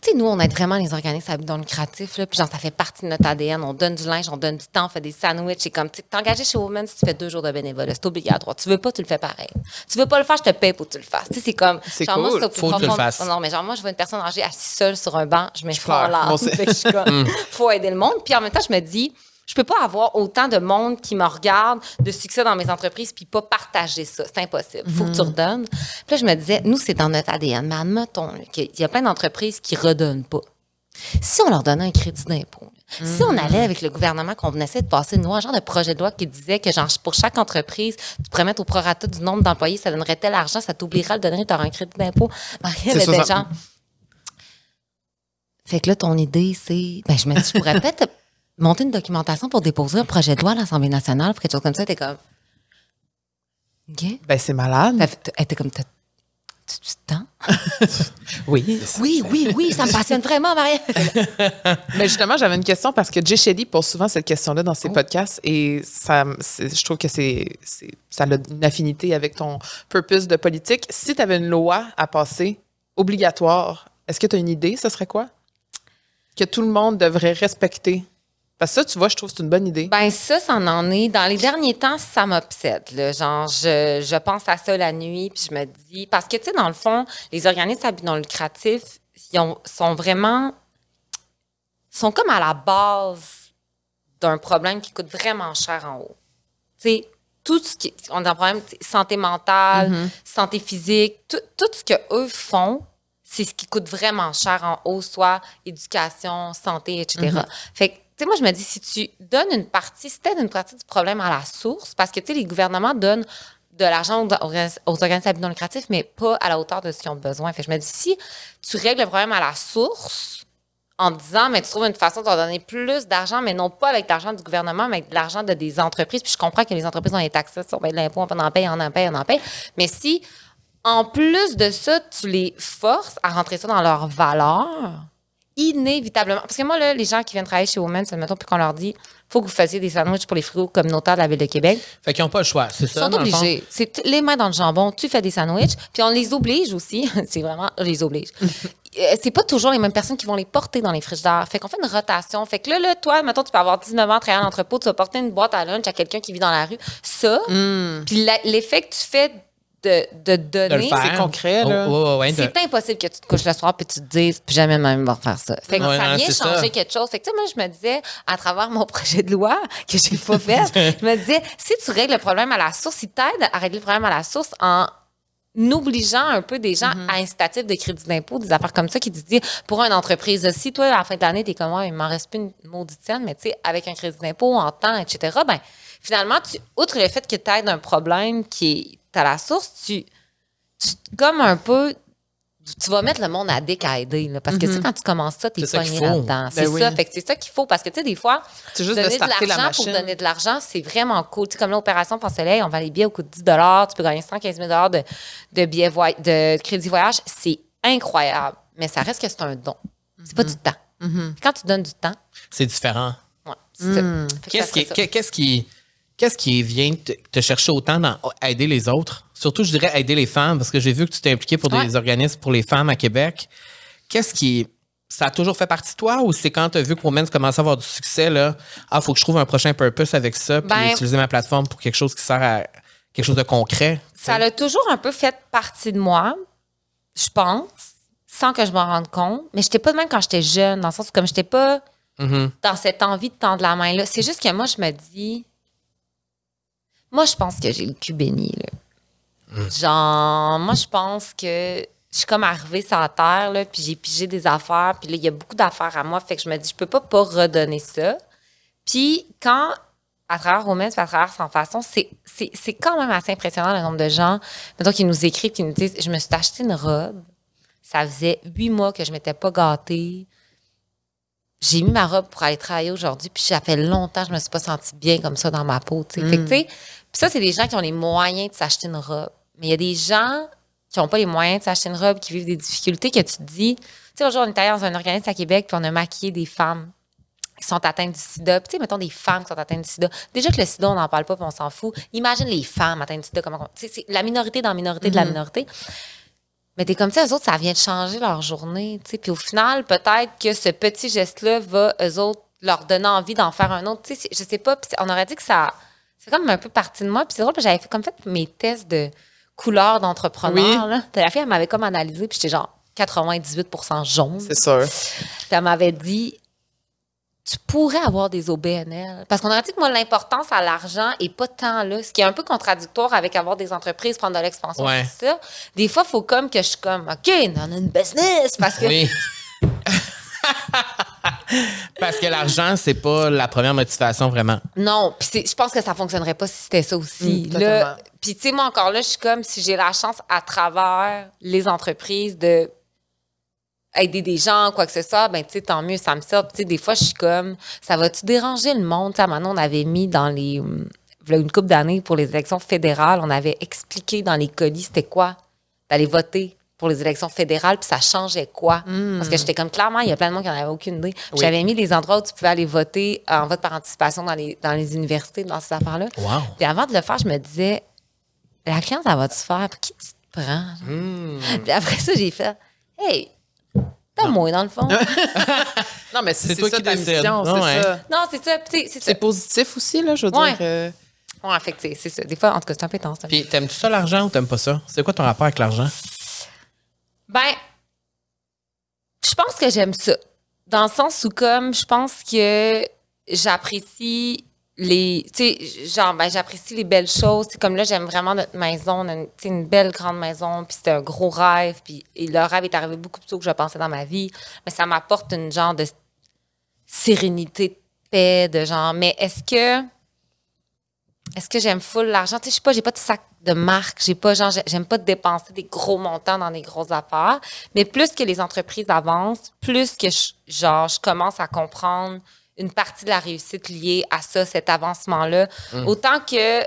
Tu sais, nous, on aide vraiment les organismes à but non lucratif, là, puis genre, ça fait partie de notre ADN. On donne du linge, on donne du temps, on fait des sandwichs. C'est comme, tu sais, t'es engagé chez Women si tu fais deux jours de bénévolat, c'est obligatoire. Tu veux pas, tu le fais pareil. Tu veux pas le faire, je te paye pour que tu le fasses. Tu sais, c'est comme, C'est genre, moi, c'est au plus Faut que tu le profond- fasses. Non, mais genre, moi, je vois une personne âgée assise seule sur un banc, je m'effondre là. Fait que je suis comme, faut aider le monde. Puis en même temps, je me dis, je peux pas avoir autant de monde qui me regarde, de succès dans mes entreprises, puis pas partager ça. C'est impossible. Faut que tu redonnes. Puis là, je me disais, nous, c'est dans notre ADN. Mais admettons qu'il y a plein d'entreprises qui redonnent pas. Si on leur donnait un crédit d'impôt, si on allait avec le gouvernement, qu'on essaie de passer une loi, un genre de projet de loi qui disait que genre, pour chaque entreprise, tu pourrais mettre au prorata du nombre d'employés, ça donnerait tel argent, ça t'oubliera de donner, tu un crédit d'impôt. Marie, elle C'est était genre... Fait que là, ton idée, c'est... Ben, je me dis, je pourrais peut-être monter une documentation pour déposer un projet de loi à l'Assemblée nationale pour quelque chose comme ça. T'es comme... OK. Ben, c'est malade. Elle était comme... T'as- Tu tu temps? Oui. Oui, oui, oui, ça me passionne vraiment, Marie. Mais justement, j'avais une question parce que Jay Shetty pose souvent cette question-là dans Oh. ses podcasts et ça, je trouve que c'est, c'est- ça a une affinité avec ton purpose de politique. Si tu avais une loi à passer obligatoire, est-ce que tu as une idée? Ce serait quoi? Que tout le monde devrait respecter? Parce que ça, tu vois, je trouve que c'est une bonne idée. Ben ça, ça en est. Dans les derniers temps, ça m'obsède. là. Genre, je, je pense à ça la nuit, puis je me dis... Parce que, tu sais, dans le fond, les organismes à but non lucratif, ils ont- sont vraiment... sont comme à la base d'un problème qui coûte vraiment cher en haut. Tu sais, tout ce qui... On a un problème santé mentale, santé physique, tout, tout ce qu'eux font, c'est ce qui coûte vraiment cher en haut, soit éducation, santé, etc. Fait que, sais, moi, je me dis, si tu donnes une partie, si une partie du problème à la source, parce que, tu sais, les gouvernements donnent de l'argent aux, orga- aux organismes non lucratif, mais pas à la hauteur de ce qu'ils ont besoin. Fait je me dis, si tu règles le problème à la source, en disant, mais tu trouves une façon de donner plus d'argent, mais non pas avec l'argent du gouvernement, mais avec l'argent de des entreprises. Puis je comprends que les entreprises ont des taxes sur ben, de l'impôt, on en paye, on en paye, on en paye. Mais si, en plus de ça, tu les forces à rentrer ça dans leur valeur, inévitablement. Parce que moi, là, les gens qui viennent travailler chez Women's, admettons, puis qu'on leur dit, faut que vous fassiez des sandwichs pour les frigos communautaires de la Ville de Québec, Fait qu'ils n'ont pas le choix, c'est ils ça? sont le fond? obligés. C'est les mains dans le jambon, tu fais des sandwichs, puis on les oblige aussi. c'est vraiment, on les oblige. Euh, c'est pas toujours les mêmes personnes qui vont les porter dans les frigidaires. Fait qu'on fait une rotation. Fait que là, là, toi, mettons, tu peux avoir 19 ans, travailler en entrepôt, tu vas porter une boîte à lunch à quelqu'un qui vit dans la rue. Ça, puis la- l'effet que tu fais de, donner, faire. c'est concret, là. Oh, ouais, de- c'est impossible que tu te couches le soir puis tu te dises plus jamais même va refaire ça. Fait que Ouais, ça non, vient changer ça. quelque chose. Fait que tu sais, moi je me disais à travers mon projet de loi que j'ai pas fait, je me disais si tu règles le problème à la source, si t'aides à régler le problème à la source en obligeant un peu des gens à incitatif de crédit d'impôt, des affaires comme ça qui te disent pour une entreprise, si toi à la fin de l'année t'es comme Ouais, il m'en reste plus une mauditienne, mais tu sais avec un crédit d'impôt en temps, etc. Ben finalement tu outre le fait que tu aides un problème qui est à la source, tu tu, comme un peu, tu vas mettre le monde à dick à aider. là, parce que, tu sais, quand tu commences ça, t'es pogné là-dedans. C'est Ben ça. Fait que c'est ça qu'il faut. Parce que, tu sais, des fois, juste donner de, la l'argent pour donner de l'argent, c'est vraiment cool. Tu sais, comme l'opération Pense Soleil, on vend les billets au coût de 10 Tu peux gagner 115 000 de, de, billets voy- de crédit voyage. C'est incroyable. Mais ça reste que c'est un don. C'est pas du temps. Quand tu donnes du temps, C'est différent. ouais, que Qu'est-ce qui, qu'est-ce qui, vient te, te chercher autant dans aider les autres? Surtout, je dirais aider les femmes, parce que j'ai vu que tu t'es impliqué pour des organismes pour les femmes à Québec. Qu'est-ce qui. Ça a toujours fait partie de toi ou c'est quand tu as vu que Women's commençait à avoir du succès, là, ah, faut que je trouve un prochain purpose avec ça, puis Ben- utiliser ma plateforme pour quelque chose qui sert à quelque chose de concret? Ça a toujours un peu fait partie de moi, je pense, sans que je m'en rende compte. Mais j'étais pas de même quand j'étais jeune, dans le sens où comme j'étais pas Mhm. dans cette envie de tendre la main là. C'est juste que moi je me dis, moi je pense que j'ai le cul béni là. Genre, moi je pense que je suis comme arrivée sur la terre là, puis j'ai pigé des affaires, puis là il y a beaucoup d'affaires à moi, fait que je me dis je peux pas pas redonner ça. Puis quand à travers Romance, à travers Sans Façon, c'est, quand même assez impressionnant le nombre de gens, mettons, qui nous écrivent, qui nous disent Je me suis acheté une robe, ça faisait huit mois que je m'étais pas gâtée. J'ai mis ma robe pour aller travailler aujourd'hui, puis ça fait longtemps que je me suis pas sentie bien comme ça dans ma peau. tu sais. Fait que, tu sais, puis ça, c'est des gens qui ont les moyens de s'acheter une robe. Mais il y a des gens qui n'ont pas les moyens de s'acheter une robe, qui vivent des difficultés, que tu te dis. Tu sais, aujourd'hui, on est allé dans un organisme à Québec, puis on a maquillé des femmes qui sont atteintes du sida. Puis, tu sais, mettons des femmes qui sont atteintes du sida. Déjà que le sida, on n'en parle pas, puis on s'en fout. Imagine les femmes atteintes du sida. Comment, tu sais, c'est la minorité dans la minorité de la minorité. Mais t'es comme ça, eux autres, ça vient de changer leur journée, tu sais. Puis au final, peut-être que ce petit geste-là va, eux autres, leur donner envie d'en faire un autre. Tu sais, je sais pas. On aurait dit que ça... C'est comme un peu partie de moi. Puis c'est drôle, j'avais fait, comme fait mes tests de couleur d'entrepreneur, Oui. la fille, elle m'avait comme analysé, puis j'étais genre 98% jaune. C'est sûr. Puis elle m'avait dit tu pourrais avoir des OBNL. Parce qu'on aurait dit que moi, l'importance à l'argent est pas tant là. Ce qui est un peu contradictoire avec avoir des entreprises, prendre de l'expansion, Ouais. tout ça. Des fois, il faut comme que je suis comme, OK, on a une business. Parce que Oui. Parce que l'argent, c'est pas la première motivation vraiment. Non, puis c'est- je pense que ça fonctionnerait pas si c'était ça aussi. Mm, Là, totalement. puis tu sais, moi encore là, je suis comme si j'ai la chance à travers les entreprises de aider des gens, quoi que ce soit, ben tu sais, tant mieux, ça me sert. Tu sais, des fois, je suis comme, ça va-tu déranger le monde? Tu sais, on avait mis dans les, hum, une couple d'années pour les élections fédérales, on avait expliqué dans les colis c'était quoi? D'aller voter pour les élections fédérales, puis ça changeait quoi? Parce que j'étais comme, clairement, il y a plein de monde qui n'en avait aucune idée. Oui. J'avais mis des endroits où tu pouvais aller voter en vote par anticipation dans les, dans les universités, dans ces affaires-là. Wow. Puis avant de le faire, je me disais, la cliente, ça va-tu faire? Pour qui tu te prends? Puis après ça, j'ai fait, hey, t'as moi dans le fond. Non, mais c'est C'est toi ça qui ta mission, c'est Ouais. ça. non, c'est ça. c'est ça. C'est positif aussi, là, je veux Ouais. dire. euh, Ouais, fait tu sais, c'est ça. Des fois, en tout cas, c'est un peu intense. c'est un peu- Puis t'aimes-tu ça l'argent ou t'aimes pas ça? C'est quoi ton rapport avec l'argent? Ben, je pense que j'aime ça. Dans le sens où, comme, je pense que j'apprécie les. Tu sais, genre, ben, j'apprécie les belles choses. C'est comme là, j'aime vraiment notre maison. On une, belle grande maison. Puis c'était un gros rêve. Puis le rêve est arrivé beaucoup plus tôt que je pensais dans ma vie. Mais ça m'apporte une genre de sérénité, de paix, de genre. Mais est-ce que. Est-ce que j'aime full l'argent? Tu sais, je sais pas, j'ai pas de sac de marque. J'ai pas, genre, j'ai- j'aime pas dépenser des gros montants dans des grosses affaires. Mais plus que les entreprises avancent, plus que, je, genre, je commence à comprendre une partie de la réussite liée à ça, cet avancement-là. Autant que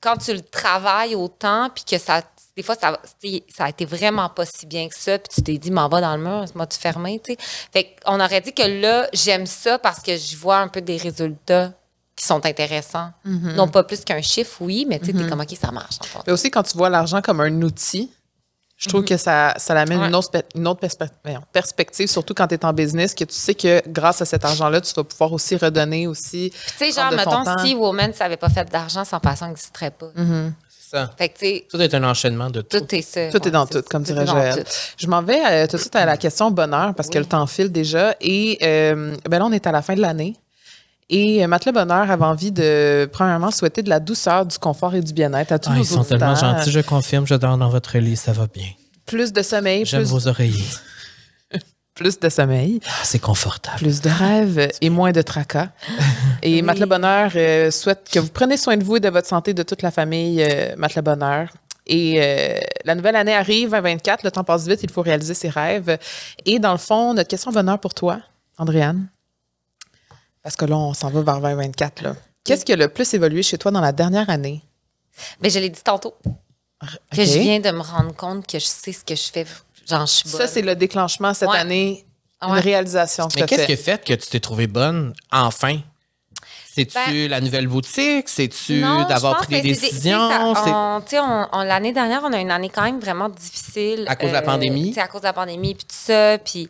quand tu le travailles autant, puis que ça, des fois, ça, ça a été vraiment pas si bien que ça, puis tu t'es dit, m'en va dans le mur, m'a tu fermé, tu sais. Fait qu'on aurait dit que là, j'aime ça parce que je vois un peu des résultats qui sont intéressants. Non pas plus qu'un chiffre, oui, mais tu sais, t'es comme, OK, ça marche. en fait. Mais aussi, quand tu vois l'argent comme un outil, je trouve que ça, ça l'amène Ouais. une autre, une autre perspe- perspective, surtout quand tu es en business, que tu sais que grâce à cet argent-là, tu vas pouvoir aussi redonner aussi. Tu sais, genre, mettons, temps. si Woman ne savait pas faire d'argent, sans passion n'existerait pas. C'est ça. Fait que, tu sais, Tout est un enchaînement de tout. tout est ça. Tout est dans tout, comme dirait est dans Joël. tout. Je m'en vais euh, tout de suite à la question bonheur parce que le temps file déjà. Et euh, ben là, on est à la fin de l'année. Et euh, Matelas Bonheur avait envie de, premièrement, souhaiter de la douceur, du confort et du bien-être à tous Ah, nos ils sont tellement gentils, je confirme, je dors dans votre lit, ça va bien. Plus de sommeil, J'aime plus, vos oreillers. plus de sommeil. Ah, c'est confortable. plus de rêves et moins de tracas. Et Matelas Bonheur euh, souhaite que vous preniez soin de vous et de votre santé, de toute la famille euh, Matelas Bonheur. Et euh, la nouvelle année arrive, 2024, le temps passe vite, il faut réaliser ses rêves. Et dans le fond, notre question bonheur pour toi, Andréane, parce que là, on s'en va vers 2024. là. Qu'est-ce qui a le plus évolué chez toi dans la dernière année? Mais je l'ai dit tantôt, que je viens de me rendre compte que je sais ce que je fais. Genre, je suis bonne. Ça, c'est le déclenchement cette Ouais. année, une Ouais. réalisation que Mais qu'est-ce qui a fait. fait que tu t'es trouvée bonne, enfin? C'est-tu Ben- la nouvelle boutique? C'est-tu d'avoir pris des c'est décisions? C'est- on- tu sais, on- L'année dernière, on a une année quand même vraiment difficile. À cause de la pandémie? tu sais, À cause de la pandémie, puis tout ça. Puis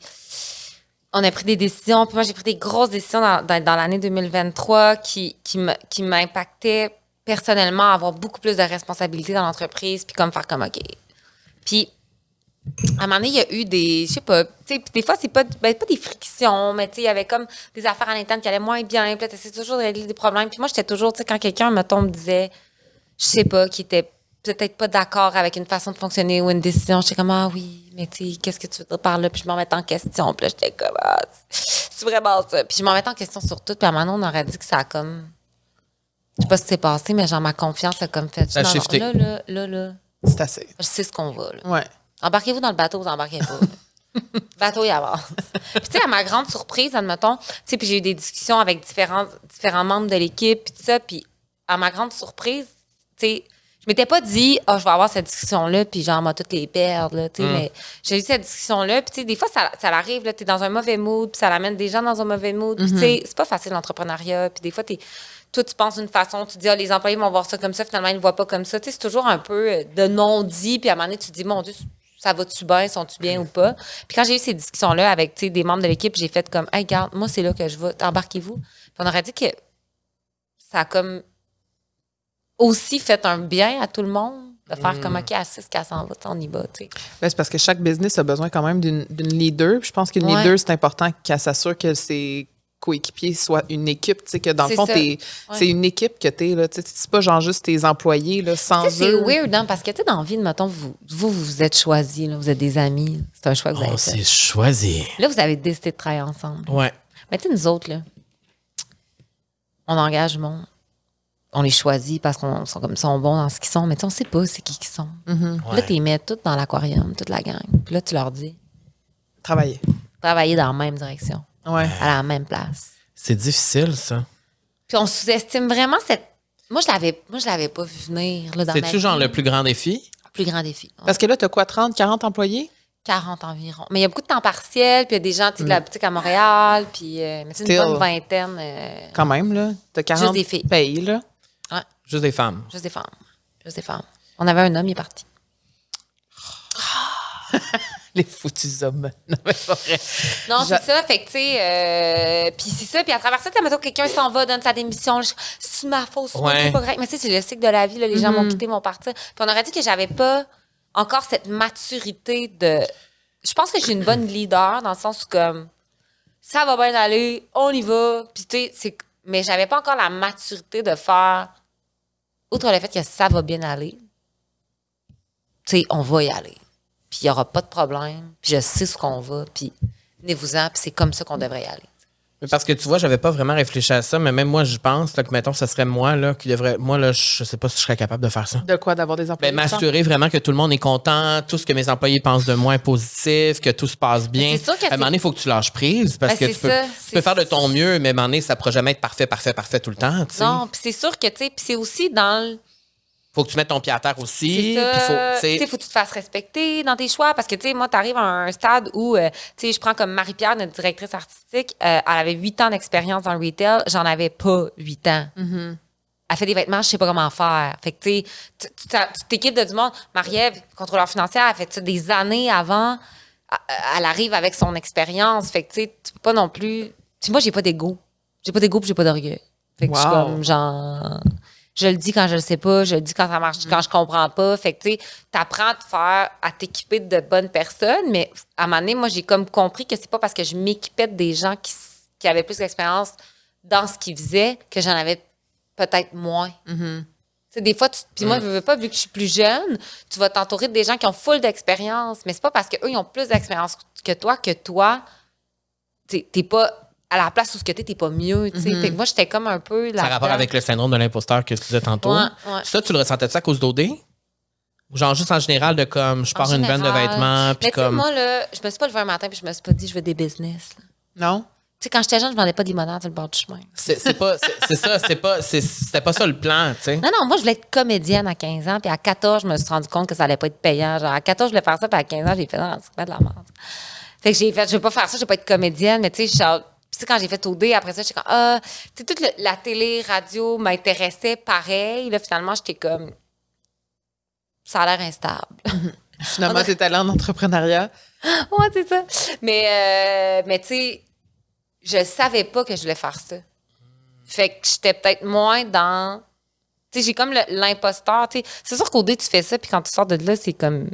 on a pris des décisions. Puis moi, j'ai pris des grosses décisions dans, dans- l'année 2023 qui, qui me- m'impactaient personnellement avoir beaucoup plus de responsabilités dans l'entreprise, puis comme faire comme OK. Puis à un moment donné, il y a eu des, je sais pas, tu sais, des fois, c'est pas, ben, pas des frictions, mais tu sais, il y avait comme des affaires à l'interne qui allaient moins bien, puis là, toujours de régler des problèmes. Puis moi, j'étais toujours, tu sais, quand quelqu'un, mettons, me disait, je sais pas, qui était peut-être pas d'accord avec une façon de fonctionner ou une décision, j'étais comme, ah oui, mais tu sais, qu'est-ce que tu veux dire par là? Puis je m'en mettais en question, puis là, j'étais comme, ah, c'est vraiment ça. Puis je m'en mettais en question sur tout, puis à un moment donné, on aurait dit que ça a comme, je sais pas ce qui s'est passé, mais genre, ma confiance a comme fait, Ça a non, là, là, là, là, C'est assez. je sais ce qu'on va, là. Ouais. Embarquez-vous dans le bateau, vous embarquez pas. Bateau, il avance. Puis, tu sais, à ma grande surprise, admettons, tu sais, puis j'ai eu des discussions avec différents, différents membres de l'équipe, puis tout ça, puis à ma grande surprise, tu sais, je m'étais pas dit, oh, je vais avoir cette discussion-là, puis genre, moi, toutes les perdre, là, tu sais, mais j'ai eu cette discussion-là, puis tu sais, des fois, ça, ça arrive, là, t'es dans un mauvais mood, puis ça l'amène des gens dans un mauvais mood, puis tu sais, c'est pas facile l'entrepreneuriat, puis des fois, t'es toi, tu penses d'une façon, tu dis, ah, les employés vont voir ça comme ça, finalement, ils ne le voient pas comme ça. Tu sais, c'est toujours un peu euh, de non-dit, puis à un moment donné, tu te dis, mon Dieu, ça va-tu bien, sont-tu bien ou pas? Puis quand j'ai eu ces discussions-là avec, tu sais, des membres de l'équipe, j'ai fait comme, hey, regarde, moi, c'est là que je vais, embarquez-vous. On aurait dit que ça a comme aussi fait un bien à tout le monde, de faire comme, OK, à 6 qu'elle s'en va, on y va, tu sais. Ben, c'est parce que chaque business a besoin quand même d'une d'une leader. Puis je pense qu'une Ouais. leader, c'est important qu'elle s'assure que c'est coéquipiers soient une équipe, tu sais, que dans le fond, t'es- c'est une équipe que t'es, là. Tu sais, c'est pas genre juste tes employés, là, sans c'est weird, hein, parce que, tu sais, dans la vie, mettons, vous, vous, vous vous êtes choisis, là, vous êtes des amis. C'est un choix que vous On avez fait. s'est choisi. Là, vous avez décidé de travailler ensemble. Ouais. Mais tu sais, nous autres, là, on engage du monde. On les choisit parce qu'on sont comme sont bons dans ce qu'ils sont, mais tu sais, on sait pas c'est qui qu'ils sont. Ouais. Là, tu les mets toutes dans l'aquarium, toute la gang. Puis là, tu leur dis, Travailler. travailler dans la même direction, Ouais. à la même place. C'est difficile, ça. Puis on sous-estime vraiment cette. Moi, je l'avais, moi, je l'avais pas vu venir. C'est-tu genre le plus grand défi? plus grand défi. Parce que là, t'as quoi, 30, 40 employés? 40 environ. Mais il y a beaucoup de temps partiel, puis il y a des gens tu sais, de la boutique à Montréal, puis euh, mais c'est une bonne vingtaine. euh, Quand même, là. T'as 40 Juste des filles. pays, là. Juste des femmes. juste des femmes. Juste des femmes. On avait un homme, il est parti. Les foutus hommes. Non, mais c'est pas vrai. Non, Je- c'est ça. Fait que, tu sais, euh, puis c'est ça. Puis à travers ça, tu sais, quelqu'un s'en va, donne sa démission. C'est ma faute, c'est Ouais. pas correct. Mais tu sais, c'est le cycle de la vie. là, les gens m'ont quitté, m'ont parti. Puis on aurait dit que j'avais pas encore cette maturité de. Je pense que j'ai une bonne leader dans le sens où, comme, ça va bien aller, on y va. Puis tu sais, c'est. Mais j'avais pas encore la maturité de faire. Outre le fait que ça va bien aller, tu sais, on va y aller. Puis il n'y aura pas de problème. Puis je sais ce qu'on va. Puis venez-vous-en. Puis c'est comme ça qu'on devrait y aller. Parce que tu vois, j'avais pas vraiment réfléchi à ça, mais même moi, je pense là, que, mettons, ce serait moi là, qui devrait. Moi, là, je sais pas si je serais capable de faire ça. De quoi? D'avoir des employés? Ben, ça? m'assurer vraiment que tout le monde est content, tout ce que mes employés pensent de moi est positif, que tout se passe bien. c'est sûr un moment donné, il faut que tu lâches prise parce Ben, que tu peux, ça, tu peux faire de ton mieux, mais à un moment donné, ça pourra jamais être parfait, parfait, parfait tout le temps. Non, puis c'est sûr que, tu sais, puis c'est aussi dans le. Faut que tu mettes ton pied à terre aussi. C'est puis faut, tu Tu faut que tu te fasses respecter dans tes choix parce que, tu sais, moi, tu arrives à un stade où, euh, tu sais, je prends comme Marie-Pierre, notre directrice artistique, euh, elle avait huit ans d'expérience dans le retail, j'en avais pas huit ans. Elle fait des vêtements, je sais pas comment faire. Fait que, tu sais, tu- tu tu t'équipes de du monde. Marie-Ève, contrôleur financière, elle fait ça des années avant. Elle- arrive avec son expérience. Fait que, tu sais, tu peux pas non plus. Puis moi, j'ai pas d'ego. J'ai pas d'ego puis j'ai pas d'orgueil. Fait que je suis comme, genre. Je le dis quand je le sais pas, je le dis quand ça marche, quand je comprends pas. Fait que, tu sais, t'apprends à te faire, à t'équiper de bonnes personnes, mais à un moment donné, moi, j'ai comme compris que c'est pas parce que je m'équipais de des gens qui, avaient plus d'expérience dans ce qu'ils faisaient que j'en avais peut-être moins. Tu sais, des fois, tu, puis moi, je veux pas, vu que je suis plus jeune, tu vas t'entourer de des gens qui ont full d'expérience, mais c'est pas parce qu'eux, ils ont plus d'expérience que toi que toi, t'es t'es pas à la place où ce que t'es, t'es pas mieux, tu sais. Fait que moi, j'étais comme un peu ça a rapport avec le syndrome de l'imposteur que tu disais tantôt. Ouais, ouais. Ça, tu le ressentais-tu à cause d'OD? Ou genre juste en général de comme je En pars une bande de vêtements, puis comme. moi, là, je me suis pas levé un matin puis je me suis pas dit, je veux des business. là. Non? Tu sais, quand j'étais jeune, je vendais pas de limonade sur le bord du chemin. C'est pas, c'est ça, c'est pas, c'est- c'était pas ça le plan, tu sais. Non, non, moi, je voulais être comédienne à 15 ans, puis à 14, je me suis rendu compte que ça allait pas être payant. Genre, à 14, je voulais faire ça, puis à 15 ans, j'ai fait, non, c'est pas de la merde. Fait que j'ai fait, je veux pas faire ça, je veux pas être comédienne, mais tu sais, genre, puis tu sais, quand j'ai fait OD, après ça, j'étais comme, ah, tu sais, toute le- la télé, radio m'intéressait pareil. Là, finalement, j'étais comme, ça a l'air instable. Finalement, t'es allé en entrepreneuriat. ouais, c'est ça. Mais, euh, mais tu sais, je savais pas que je voulais faire ça. Fait que j'étais peut-être moins dans. Tu sais, j'ai comme l'imposteur. C'est sûr qu'au dé, tu fais ça, puis quand tu sors de là, c'est comme.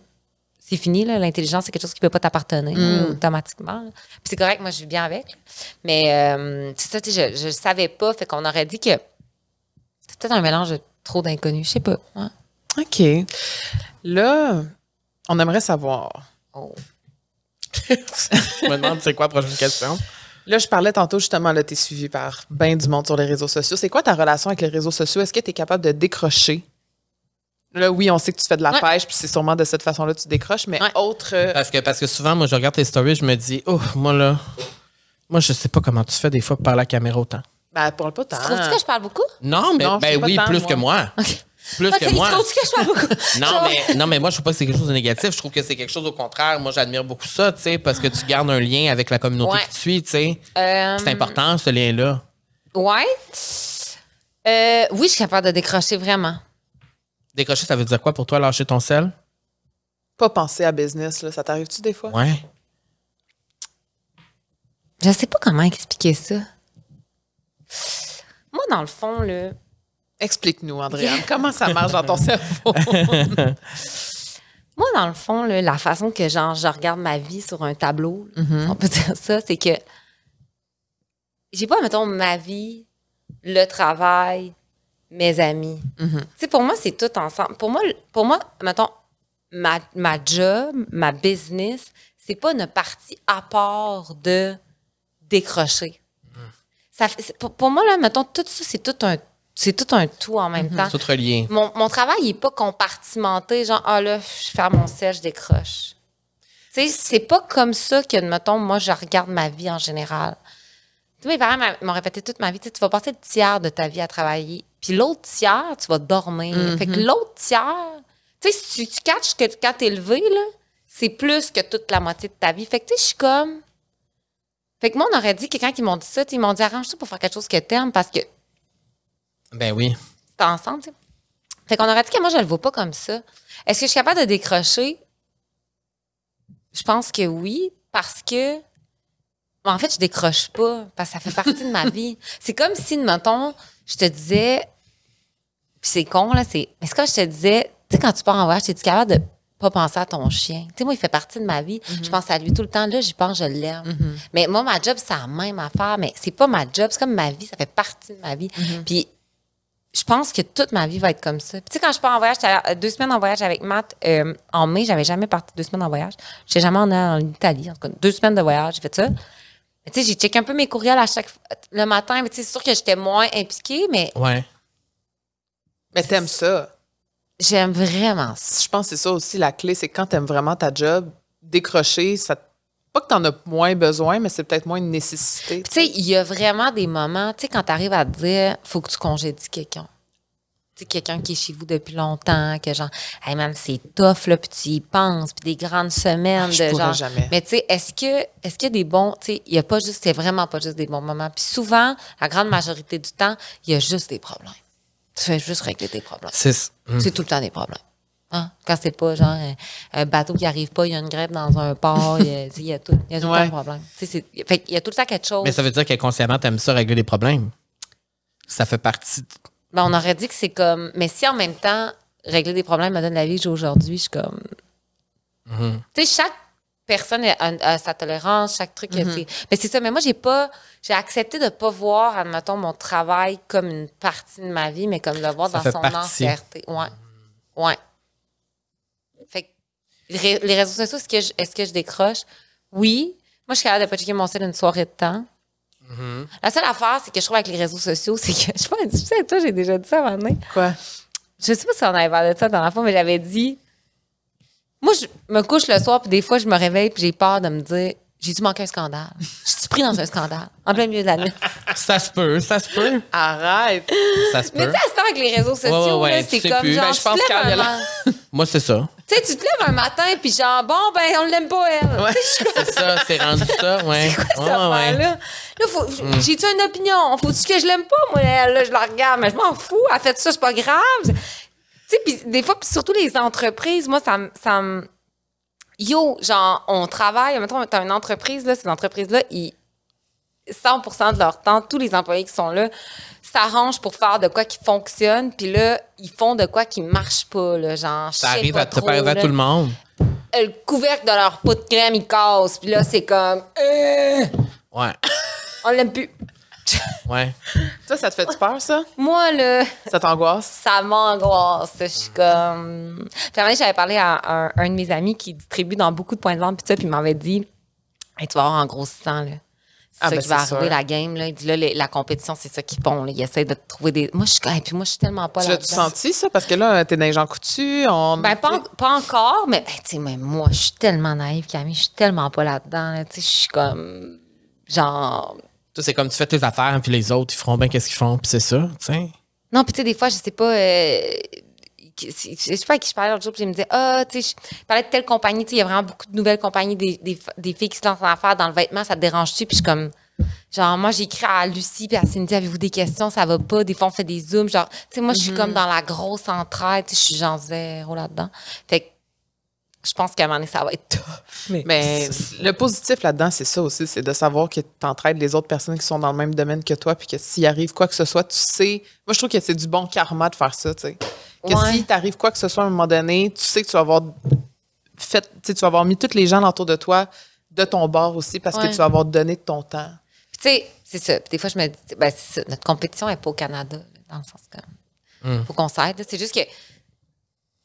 C'est fini, là. L'intelligence, c'est quelque chose qui peut pas t'appartenir là, automatiquement. Puis c'est correct, moi, je vis bien avec. là. Mais euh, c'est ça, tu sais, je, je savais pas. Fait qu'on aurait dit que c'est peut-être un mélange de trop d'inconnus. Je sais pas. ouais. OK. Là, on aimerait savoir. Oh. Je me demande c'est quoi la prochaine question? Là, je parlais tantôt justement, là, tu es suivi par bien du monde sur les réseaux sociaux. C'est quoi ta relation avec les réseaux sociaux? Est-ce que tu es capable de décrocher? Là, oui, on sait que tu fais de la Ouais. pêche, puis c'est sûrement de cette façon-là que tu décroches, mais Ouais. autre. euh, Parce que, parce que souvent, moi, je regarde tes stories, je me dis, oh, moi là, moi, je sais pas comment tu fais des fois par la caméra autant. ben, parle pas tant. Trouves-tu que je parle beaucoup? Non, mais Non, ben oui, plus moi. que moi. Plus que moi. Trouves-tu que je parle beaucoup? Non mais, non, mais moi, je trouve pas que c'est quelque chose de négatif. Je trouve que c'est quelque chose au contraire. Moi, j'admire beaucoup ça, tu sais, parce que tu gardes un lien avec la communauté Ouais. qui te suit, tu sais. Euh, C'est important, ce lien-là. Ouais. Euh, oui, je suis capable de décrocher vraiment. Décrocher, ça veut dire quoi pour toi, lâcher ton sel? Pas penser à business, là. Ça t'arrive-tu des fois? Ouais. Je sais pas comment expliquer ça. Moi, dans le fond, là, Explique-nous, Andréane, comment ça marche dans ton cerveau? moi, dans le fond, là, la façon que genre, je regarde ma vie sur un tableau, là, on peut dire ça, c'est que j'ai pas, mettons, ma vie, le travail, mes amis. Mhm. Tu sais, pour moi, c'est tout ensemble. Pour moi, pour moi mettons, ma, ma job, ma business, c'est pas une partie à part de décrocher. Ça fait- c'est- pour, pour moi, là, mettons, tout ça, c'est tout un, c'est tout un tout en même temps. Tout relié. Mon, mon travail, il n'est pas compartimenté, genre, ah là, je fais mon sel, je décroche. Tu sais, c'est pas comme ça que, mettons, moi, je regarde ma vie en général. Mes parents m'ont répété toute ma vie, tu vas passer le tiers de ta vie à travailler, puis l'autre tiers, tu vas dormir. Fait que l'autre tiers, tu sais, si tu, catches que quand t'es levé, là, c'est plus que toute la moitié de ta vie. Fait que, tu sais, je suis comme... Fait que moi, on aurait dit, quelqu'un qui m'ont dit ça, ils m'ont dit, arrange-toi pour faire quelque chose que t'aimes, parce que Ben oui. c'est ensemble, tu sais. Fait qu'on aurait dit que moi, je le vois pas comme ça. Est-ce que je suis capable de décrocher? Je pense que oui, parce que. mais En fait, je décroche pas, parce que ça fait partie de ma vie. C'est comme si, mettons, je te disais. Puis c'est con, là, c'est. Mais c'est comme je te disais, tu sais, quand tu pars en voyage, es tu capable de pas penser à ton chien? Tu sais, moi, il fait partie de ma vie. Je pense à lui tout le temps. Là, j'y pense, je l'aime. Mais moi, ma job, c'est la même affaire, mais c'est pas ma job, c'est comme ma vie, ça fait partie de ma vie. Puis je pense que toute ma vie va être comme ça. Puis, tu sais, quand je pars en voyage, j'étais deux semaines en voyage avec Matt euh, en mai, j'avais jamais parti deux semaines en voyage. J'étais jamais en, en Italie, en tout cas, deux semaines de voyage, j'ai fait ça. Tu sais, j'ai checké un peu mes courriels à chaque le matin, mais tu sais, c'est sûr que j'étais moins impliquée, mais Ouais. Mais t'aimes ça. j'aime vraiment ça. Je pense que c'est ça aussi la clé, c'est quand t'aimes vraiment ta job, décrocher, ça pas que t'en as moins besoin, mais c'est peut-être moins une nécessité. Puis, tu sais, il y a vraiment des moments, tu sais, quand tu arrives à te dire, faut que tu congédies quelqu'un. Tu quelqu'un qui est chez vous depuis longtemps, que genre, hey man, c'est tough, là, puis tu y penses, puis des grandes semaines Ah, je de genre. jamais. Mais tu sais, est-ce que, est-ce qu'il y a des bons, tu sais, il y a pas juste, c'est vraiment pas juste des bons moments. Puis souvent, la grande majorité du temps, il y a juste des problèmes. Tu fais juste régler tes problèmes. C'est. C'est tout le temps des problèmes. Hein? Quand c'est pas genre un, bateau qui arrive pas, il y a une grève dans un port, il y a, tu sais, il y a tout, il y a tout le temps Ouais. un problème. Tu fait qu'il y a tout le temps quelque chose. Mais ça veut dire qu'inconsciemment, t'aimes ça régler des problèmes? Ça fait partie. de- Ben, on aurait dit que c'est comme. Mais si en même temps, régler des problèmes me donne la vie que j'ai aujourd'hui, je suis comme. Tu sais, chaque personne a, a- a sa tolérance, chaque truc. a ses- Mais c'est ça. Mais moi, j'ai pas. J'ai accepté de pas voir, admettons, mon travail comme une partie de ma vie, mais comme le voir Ça dans son partie. entièreté. Ouais. Ouais. Fait que les ré- les réseaux sociaux, est-ce que, je, est-ce que je décroche? Oui. Moi, je suis capable de pas checker mon site une soirée de temps. La seule affaire, c'est que je trouve avec les réseaux sociaux, c'est que, je sais pas, tu sais, toi, j'ai déjà dit ça à un moment donné. Quoi? Je sais pas si on avait parlé de ça dans la fois, mais j'avais dit. Moi, je me couche le soir, puis des fois, je me réveille, puis j'ai peur de me dire j'ai dû manquer un scandale. Je suis pris dans un scandale, en plein milieu de la nuit. Ça se peut, ça se peut. Arrête! Ça se Mais peut. tu sais, à ce temps, avec les réseaux sociaux, ouais, là, c'est comme plus. genre. Ben, je pense Moi, c'est ça. Tu sais, tu te lèves un matin, puis genre, bon, ben, on l'aime pas, elle. Ouais, c'est ça, c'est rendu ça, ouais. Cette Ouais, ouais. affaire-là? Là, faut, j'ai-tu une opinion? Faut-tu que je l'aime pas, moi? elle, Là, je la regarde, mais je m'en fous. Elle fait ça, c'est pas grave. Tu sais, puis des fois, puis surtout les entreprises, moi, ça me. ça me- Yo, genre, on travaille, mettons, t'as une entreprise, là, ces entreprises-là, ils. 100% de leur temps, tous les employés qui sont là s'arrangent pour faire de quoi qui fonctionne, puis là, ils font de quoi qui marche pas, là, genre, je Ça sais arrive pas à, trop, à tout le monde. euh, le couvercle de leur pot de crème, il casse. Puis là, c'est comme, euh, Ouais. on l'aime plus. Ouais. Ça, ça te fait peur, ça? Moi, là, Ça t'angoisse? ça m'angoisse. Je suis comme. Puis j'avais parlé à un, un de mes amis qui distribue dans beaucoup de points de vente, puis ça, puis il m'avait dit, hey, tu vas avoir en grossissant, là. C'est Ah, ça ben, qui va arriver, sûr. la game, là. Il dit, là, les- la compétition, c'est ça qu'ils font, là. Ils essaient de trouver des. Moi, je suis comme, hey, puis moi, je suis tellement pas Tu là. l'as-tu senti, ça? Parce que là, t'es dans les gens coutus. On... Ben, pas, en- pas encore, mais, ben, tu sais, même moi, je suis tellement naïve, Camille, je suis tellement pas là-dedans, là. Tu sais, je suis comme. Genre, Toi, c'est comme tu fais tes affaires, puis les autres, ils feront bien qu'est-ce qu'ils font, puis c'est ça, tu sais. Non, puis tu sais, des fois, je sais pas. euh, qui- je sais pas à qui je parlais l'autre jour, puis je me disais, ah, tu sais, je parlais de telle compagnie, tu sais, il y a vraiment beaucoup de nouvelles compagnies, des, des, des filles qui se lancent en affaires dans le vêtement, ça te dérange-tu? Puis je suis comme, genre, moi, j'ai écrit à Lucie, puis à Cindy, avez-vous des questions? Ça va pas? Des fois, on fait des zooms, genre, tu sais, moi, je suis comme dans la grosse entraide, tu sais, je suis genre zéro là-dedans. Fait que, je pense qu'à un moment donné, ça va être tough. Mais, Mais le positif là-dedans, c'est ça aussi, c'est de savoir que tu entraides les autres personnes qui sont dans le même domaine que toi, puis que s'il arrive quoi que ce soit, tu sais. Moi, je trouve que c'est du bon karma de faire ça, tu sais. Que Ouais. si t'arrive quoi que ce soit à un moment donné, tu sais que tu vas avoir fait, tu vas avoir mis tous les gens autour de toi de ton bord aussi parce Ouais. que tu vas avoir donné de ton temps. Puis tu sais, c'est ça. Puis des fois, je me dis, ben, c'est ça. Notre compétition n'est pas au Canada, dans le sens comme. Mm. Faut qu'on s'aide. C'est juste que.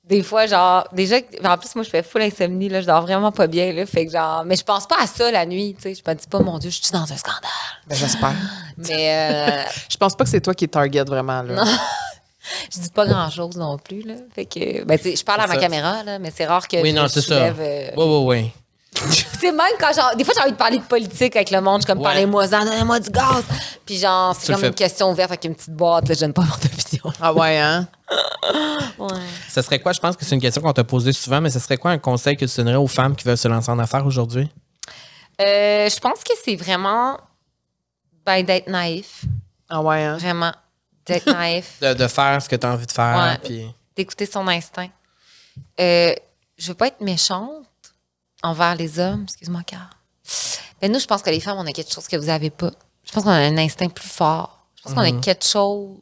Des fois, genre, déjà, en plus, moi, je fais full insomnie, là, je dors vraiment pas bien, là, fait que genre, mais je pense pas à ça la nuit, tu sais, je me dis pas, mon Dieu, je suis dans un scandale. Ben, j'espère. Mais, euh, Je pense pas que c'est toi qui es target vraiment, là. Je dis pas grand chose non plus, là, fait que, ben, je parle à ma ça. caméra, là, mais c'est rare que Oui, je non, c'est ça. euh, Oui, oui, oui. Tu sais, même quand genre, des fois, j'ai envie de parler de politique avec le monde, je suis comme, Ouais. parlez-moi-en, donnez-moi du gaz. Puis genre, c'est comme une question ouverte avec une petite boîte, là, je donne pas mon opinion. Ah ouais, hein? Ouais. Ce serait quoi? Je pense que c'est une question qu'on t'a posée souvent, mais ce serait quoi un conseil que tu donnerais aux femmes qui veulent se lancer en affaires aujourd'hui? Euh, je pense que c'est vraiment, ben, d'être naïf. Ah ouais, hein? Vraiment. D'être naïf. De, de faire ce que tu as envie de faire. Ouais. Puis... d'écouter son instinct. Euh, je veux pas être méchante envers les hommes, excuse-moi, car. Mais nous, je pense que les femmes, on a quelque chose que vous avez pas. Je pense qu'on a un instinct plus fort. Je pense qu'on a quelque chose.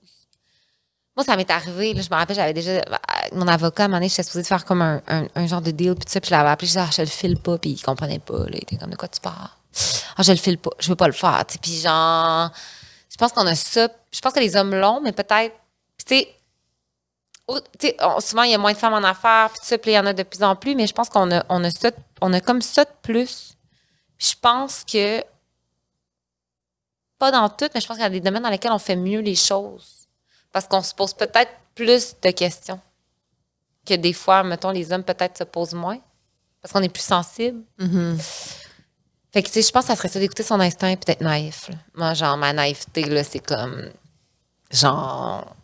Moi, ça m'est arrivé, là, je me rappelle, j'avais déjà. Mon avocat, à un moment donné, j'étais supposée de faire comme un, un- un genre de deal, puis tout ça, puis je l'avais appelé, je disais, ah, je le file pas, puis il comprenait pas, là, il était comme, de quoi tu parles? Ah, je le file pas, je veux pas le faire, puis genre, je pense qu'on a ça, je pense que les hommes l'ont, mais peut-être, tu sais, souvent, il y a moins de femmes en affaires, puis ça, puis il y en a de plus en plus, mais je pense qu'on a, on a, ça, on a comme ça de plus. Je pense que, pas dans tout, mais je pense qu'il y a des domaines dans lesquels on fait mieux les choses. Parce qu'on se pose peut-être plus de questions que des fois, mettons, les hommes peut-être se posent moins. Parce qu'on est plus sensible. Fait que, tu sais, je pense que ça serait ça d'écouter son instinct et peut-être naïf. là. Moi, genre, ma naïveté, là, c'est comme. Genre.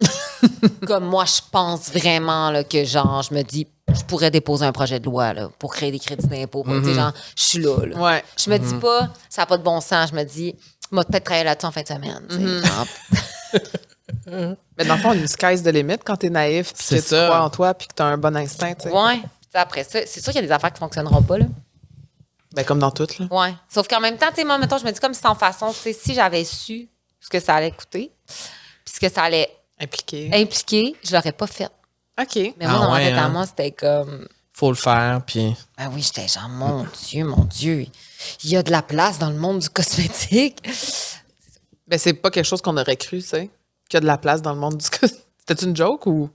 comme moi, je pense vraiment là, que, genre, je me dis, je pourrais déposer un projet de loi là, pour créer des crédits d'impôt. Tu sais, genre, je suis là. là. Ouais. Je me dis pas, ça n'a pas de bon sens. Je me dis, moi, peut-être travailler là-dessus en fin de semaine. genre. Mais dans le fond, une sky's de limite quand t'es naïf, puis que tu crois en toi, puis que t'as un bon instinct, tu sais. Ouais. Tu sais, Après ça, c'est sûr qu'il y a des affaires qui fonctionneront pas. Là. Ben, comme dans toutes, là. Ouais. Sauf qu'en même temps, tu sais, moi, mettons, je me dis comme sans façon, tu sais, si j'avais su ce que ça allait coûter, puis ce que ça allait Impliqué. impliquer, je l'aurais pas fait. OK. Mais Ah moi, dans ouais, ma tête à hein? moi, c'était comme. Faut le faire, puis... Ah oui, j'étais genre, mon Dieu, mon Dieu, il y a de la place dans le monde du cosmétique. Ben, c'est pas quelque chose qu'on aurait cru, tu sais, qu'il y a de la place dans le monde du... C'était une joke ou...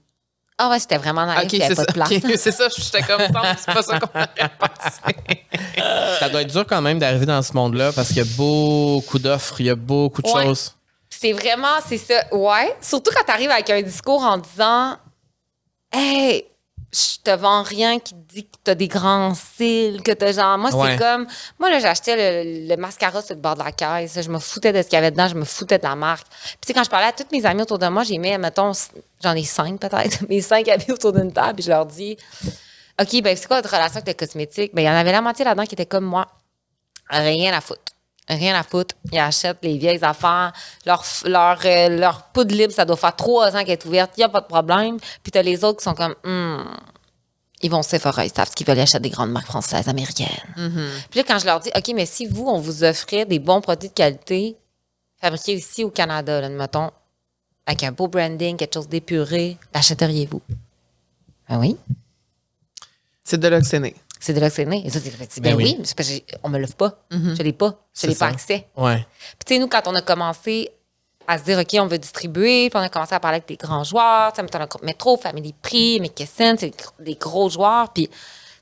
Ah ouais, j'étais vraiment naïf, OK, il n'y avait c'est pas ça. de place. OK, c'est ça, j'étais comme ça, c'est pas ça qu'on aurait pensé. Ça doit être dur quand même d'arriver dans ce monde-là parce qu'il y a beaucoup d'offres, il y a beaucoup de Ouais. choses. C'est vraiment, c'est ça. Ouais. Surtout quand tu arrives avec un discours en disant Hey, je te vends rien qui te dit que t'as des grands cils, que t'as genre. Moi, Ouais. c'est comme. Moi, là, j'achetais le, le mascara sur le bord de la caisse. Je me foutais de ce qu'il y avait dedans, je me foutais de la marque. Puis, tu sais, quand je parlais à toutes mes amies autour de moi, j'ai mis, mettons, j'en ai cinq peut-être, mes cinq amis autour d'une table, puis je leur dis OK, ben, c'est quoi votre relation avec le cosmétique? Ben, il y en avait la moitié là-dedans qui était comme moi. Rien à foutre. Rien à foutre. Ils achètent les vieilles affaires. Leur, leur, euh, leur poudre libre, ça doit faire trois ans qu'elle est ouverte. Il n'y a pas de problème. Puis t'as les autres qui sont comme, Hmm, ils vont au Sephora, ils savent qu'ils veulent acheter des grandes marques françaises, américaines. Puis là, quand je leur dis, OK, mais si vous, on vous offrait des bons produits de qualité fabriqués ici au Canada, là, mettons, avec un beau branding, quelque chose d'épuré, l'achèteriez-vous? Ben oui. C'est de l'oxéné. C'est de l'oxyné. Et ça, c'est fait, ben, Ben oui, oui. mais c'est parce que j'ai- on me l'offre pas. Je l'ai pas. Je l'ai pas accès. Ouais. Puis, tu sais, nous, quand on a commencé à se dire, OK, on veut distribuer, puis on a commencé à parler avec des grands joueurs, tu sais, le groupe Métro, Family Prix, McKesson, c'est des gr- des gros joueurs. Puis,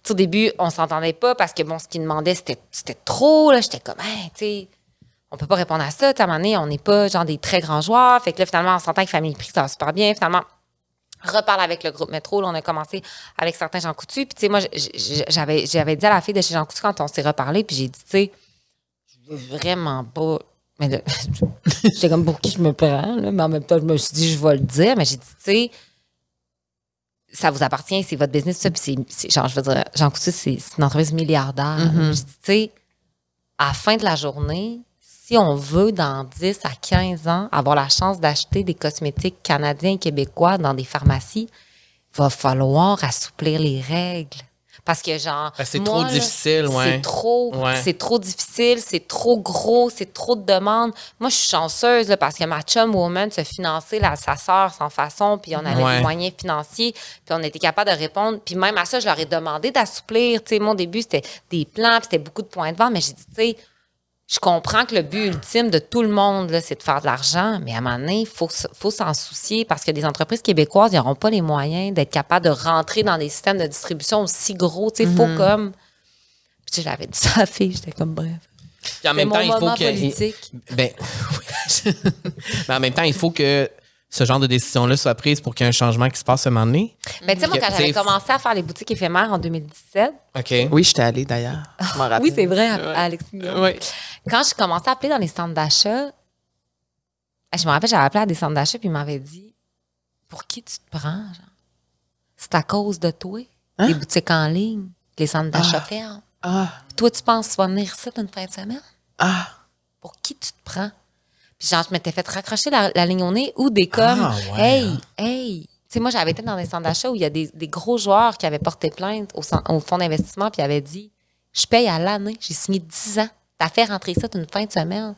tu au début, on s'entendait pas parce que, bon, ce qu'ils demandaient, c'était trop, là. J'étais comme, hey, tu sais, on peut pas répondre à ça. Tu à un moment donné, on n'est pas, genre, des très grands joueurs. Fait que là, finalement, on s'entend avec Family Prix, ça va super bien. Finalement, reparle avec le groupe Métro. Là, on a commencé avec certains Jean Coutu. Puis, tu sais, moi, j'avais, j'avais dit à la fille de chez Jean Coutu quand on s'est reparlé, puis j'ai dit, tu sais, je veux vraiment pas. Mais là, j'étais comme pour qui je me prends, là, mais en même temps, je me suis dit, je vais le dire, mais j'ai dit, tu sais, ça vous appartient, c'est votre business, ça, puis c'est, c'est- genre, je veux dire, Jean Coutu, c'est, c'est une entreprise milliardaire. J'ai dit, tu sais, à la fin de la journée, si on veut, dans 10 à 15 ans, avoir la chance d'acheter des cosmétiques canadiens et québécois dans des pharmacies, il va falloir assouplir les règles. Parce que, genre. Ben, c'est trop difficile, ouais. C'est trop, Ouais. c'est trop difficile, c'est trop gros, c'est trop de demandes. Moi, je suis chanceuse là, parce que ma chum woman se finançait là, sa sœur sans façon, puis on avait Ouais. des moyens financiers, puis on était capable de répondre. Puis même à ça, je leur ai demandé d'assouplir. Tu sais, mon début, c'était des plans, puis c'était beaucoup de points de vente, mais j'ai dit, tu sais, je comprends que le but ultime de tout le monde, là, c'est de faire de l'argent, mais à un moment donné, il faut, faut s'en soucier parce que des entreprises québécoises, ils n'auront pas les moyens d'être capables de rentrer dans des systèmes de distribution aussi gros. Tu sais, il faut comme. Puis tu sais, j'avais dit ça à la fille, j'étais comme bref. Puis en même temps, il faut que. Ben, oui. Mais en même temps, il faut que ce genre de décision-là soit prise pour qu'il y ait un changement qui se passe à un moment donné? Mais tu sais, moi, quand j'avais commencé à faire les boutiques éphémères en 2017, OK. Oui, j'étais allée d'ailleurs. Je m'en rappelle. oui, c'est vrai, à. Quand je commençais à appeler dans les centres d'achat, je me rappelle, j'avais appelé à des centres d'achat, puis ils m'avaient dit Pour qui tu te prends, genre? C'est à cause de toi, Hein? les boutiques en ligne, les centres d'achat ferment. Ah, toi, tu penses que tu vas venir ici une fin de semaine? Ah. Pour qui tu te prends? Puis genre, je m'étais fait raccrocher la, la ligne au nez ou des comme Ah, ouais. Hey, hey. Tu sais, moi, j'avais été dans des centres d'achat où il y a des, des gros joueurs qui avaient porté plainte au fonds d'investissement puis avaient dit Je paye à l'année, j'ai signé 10 ans. T'as fait rentrer ça une fin de semaine.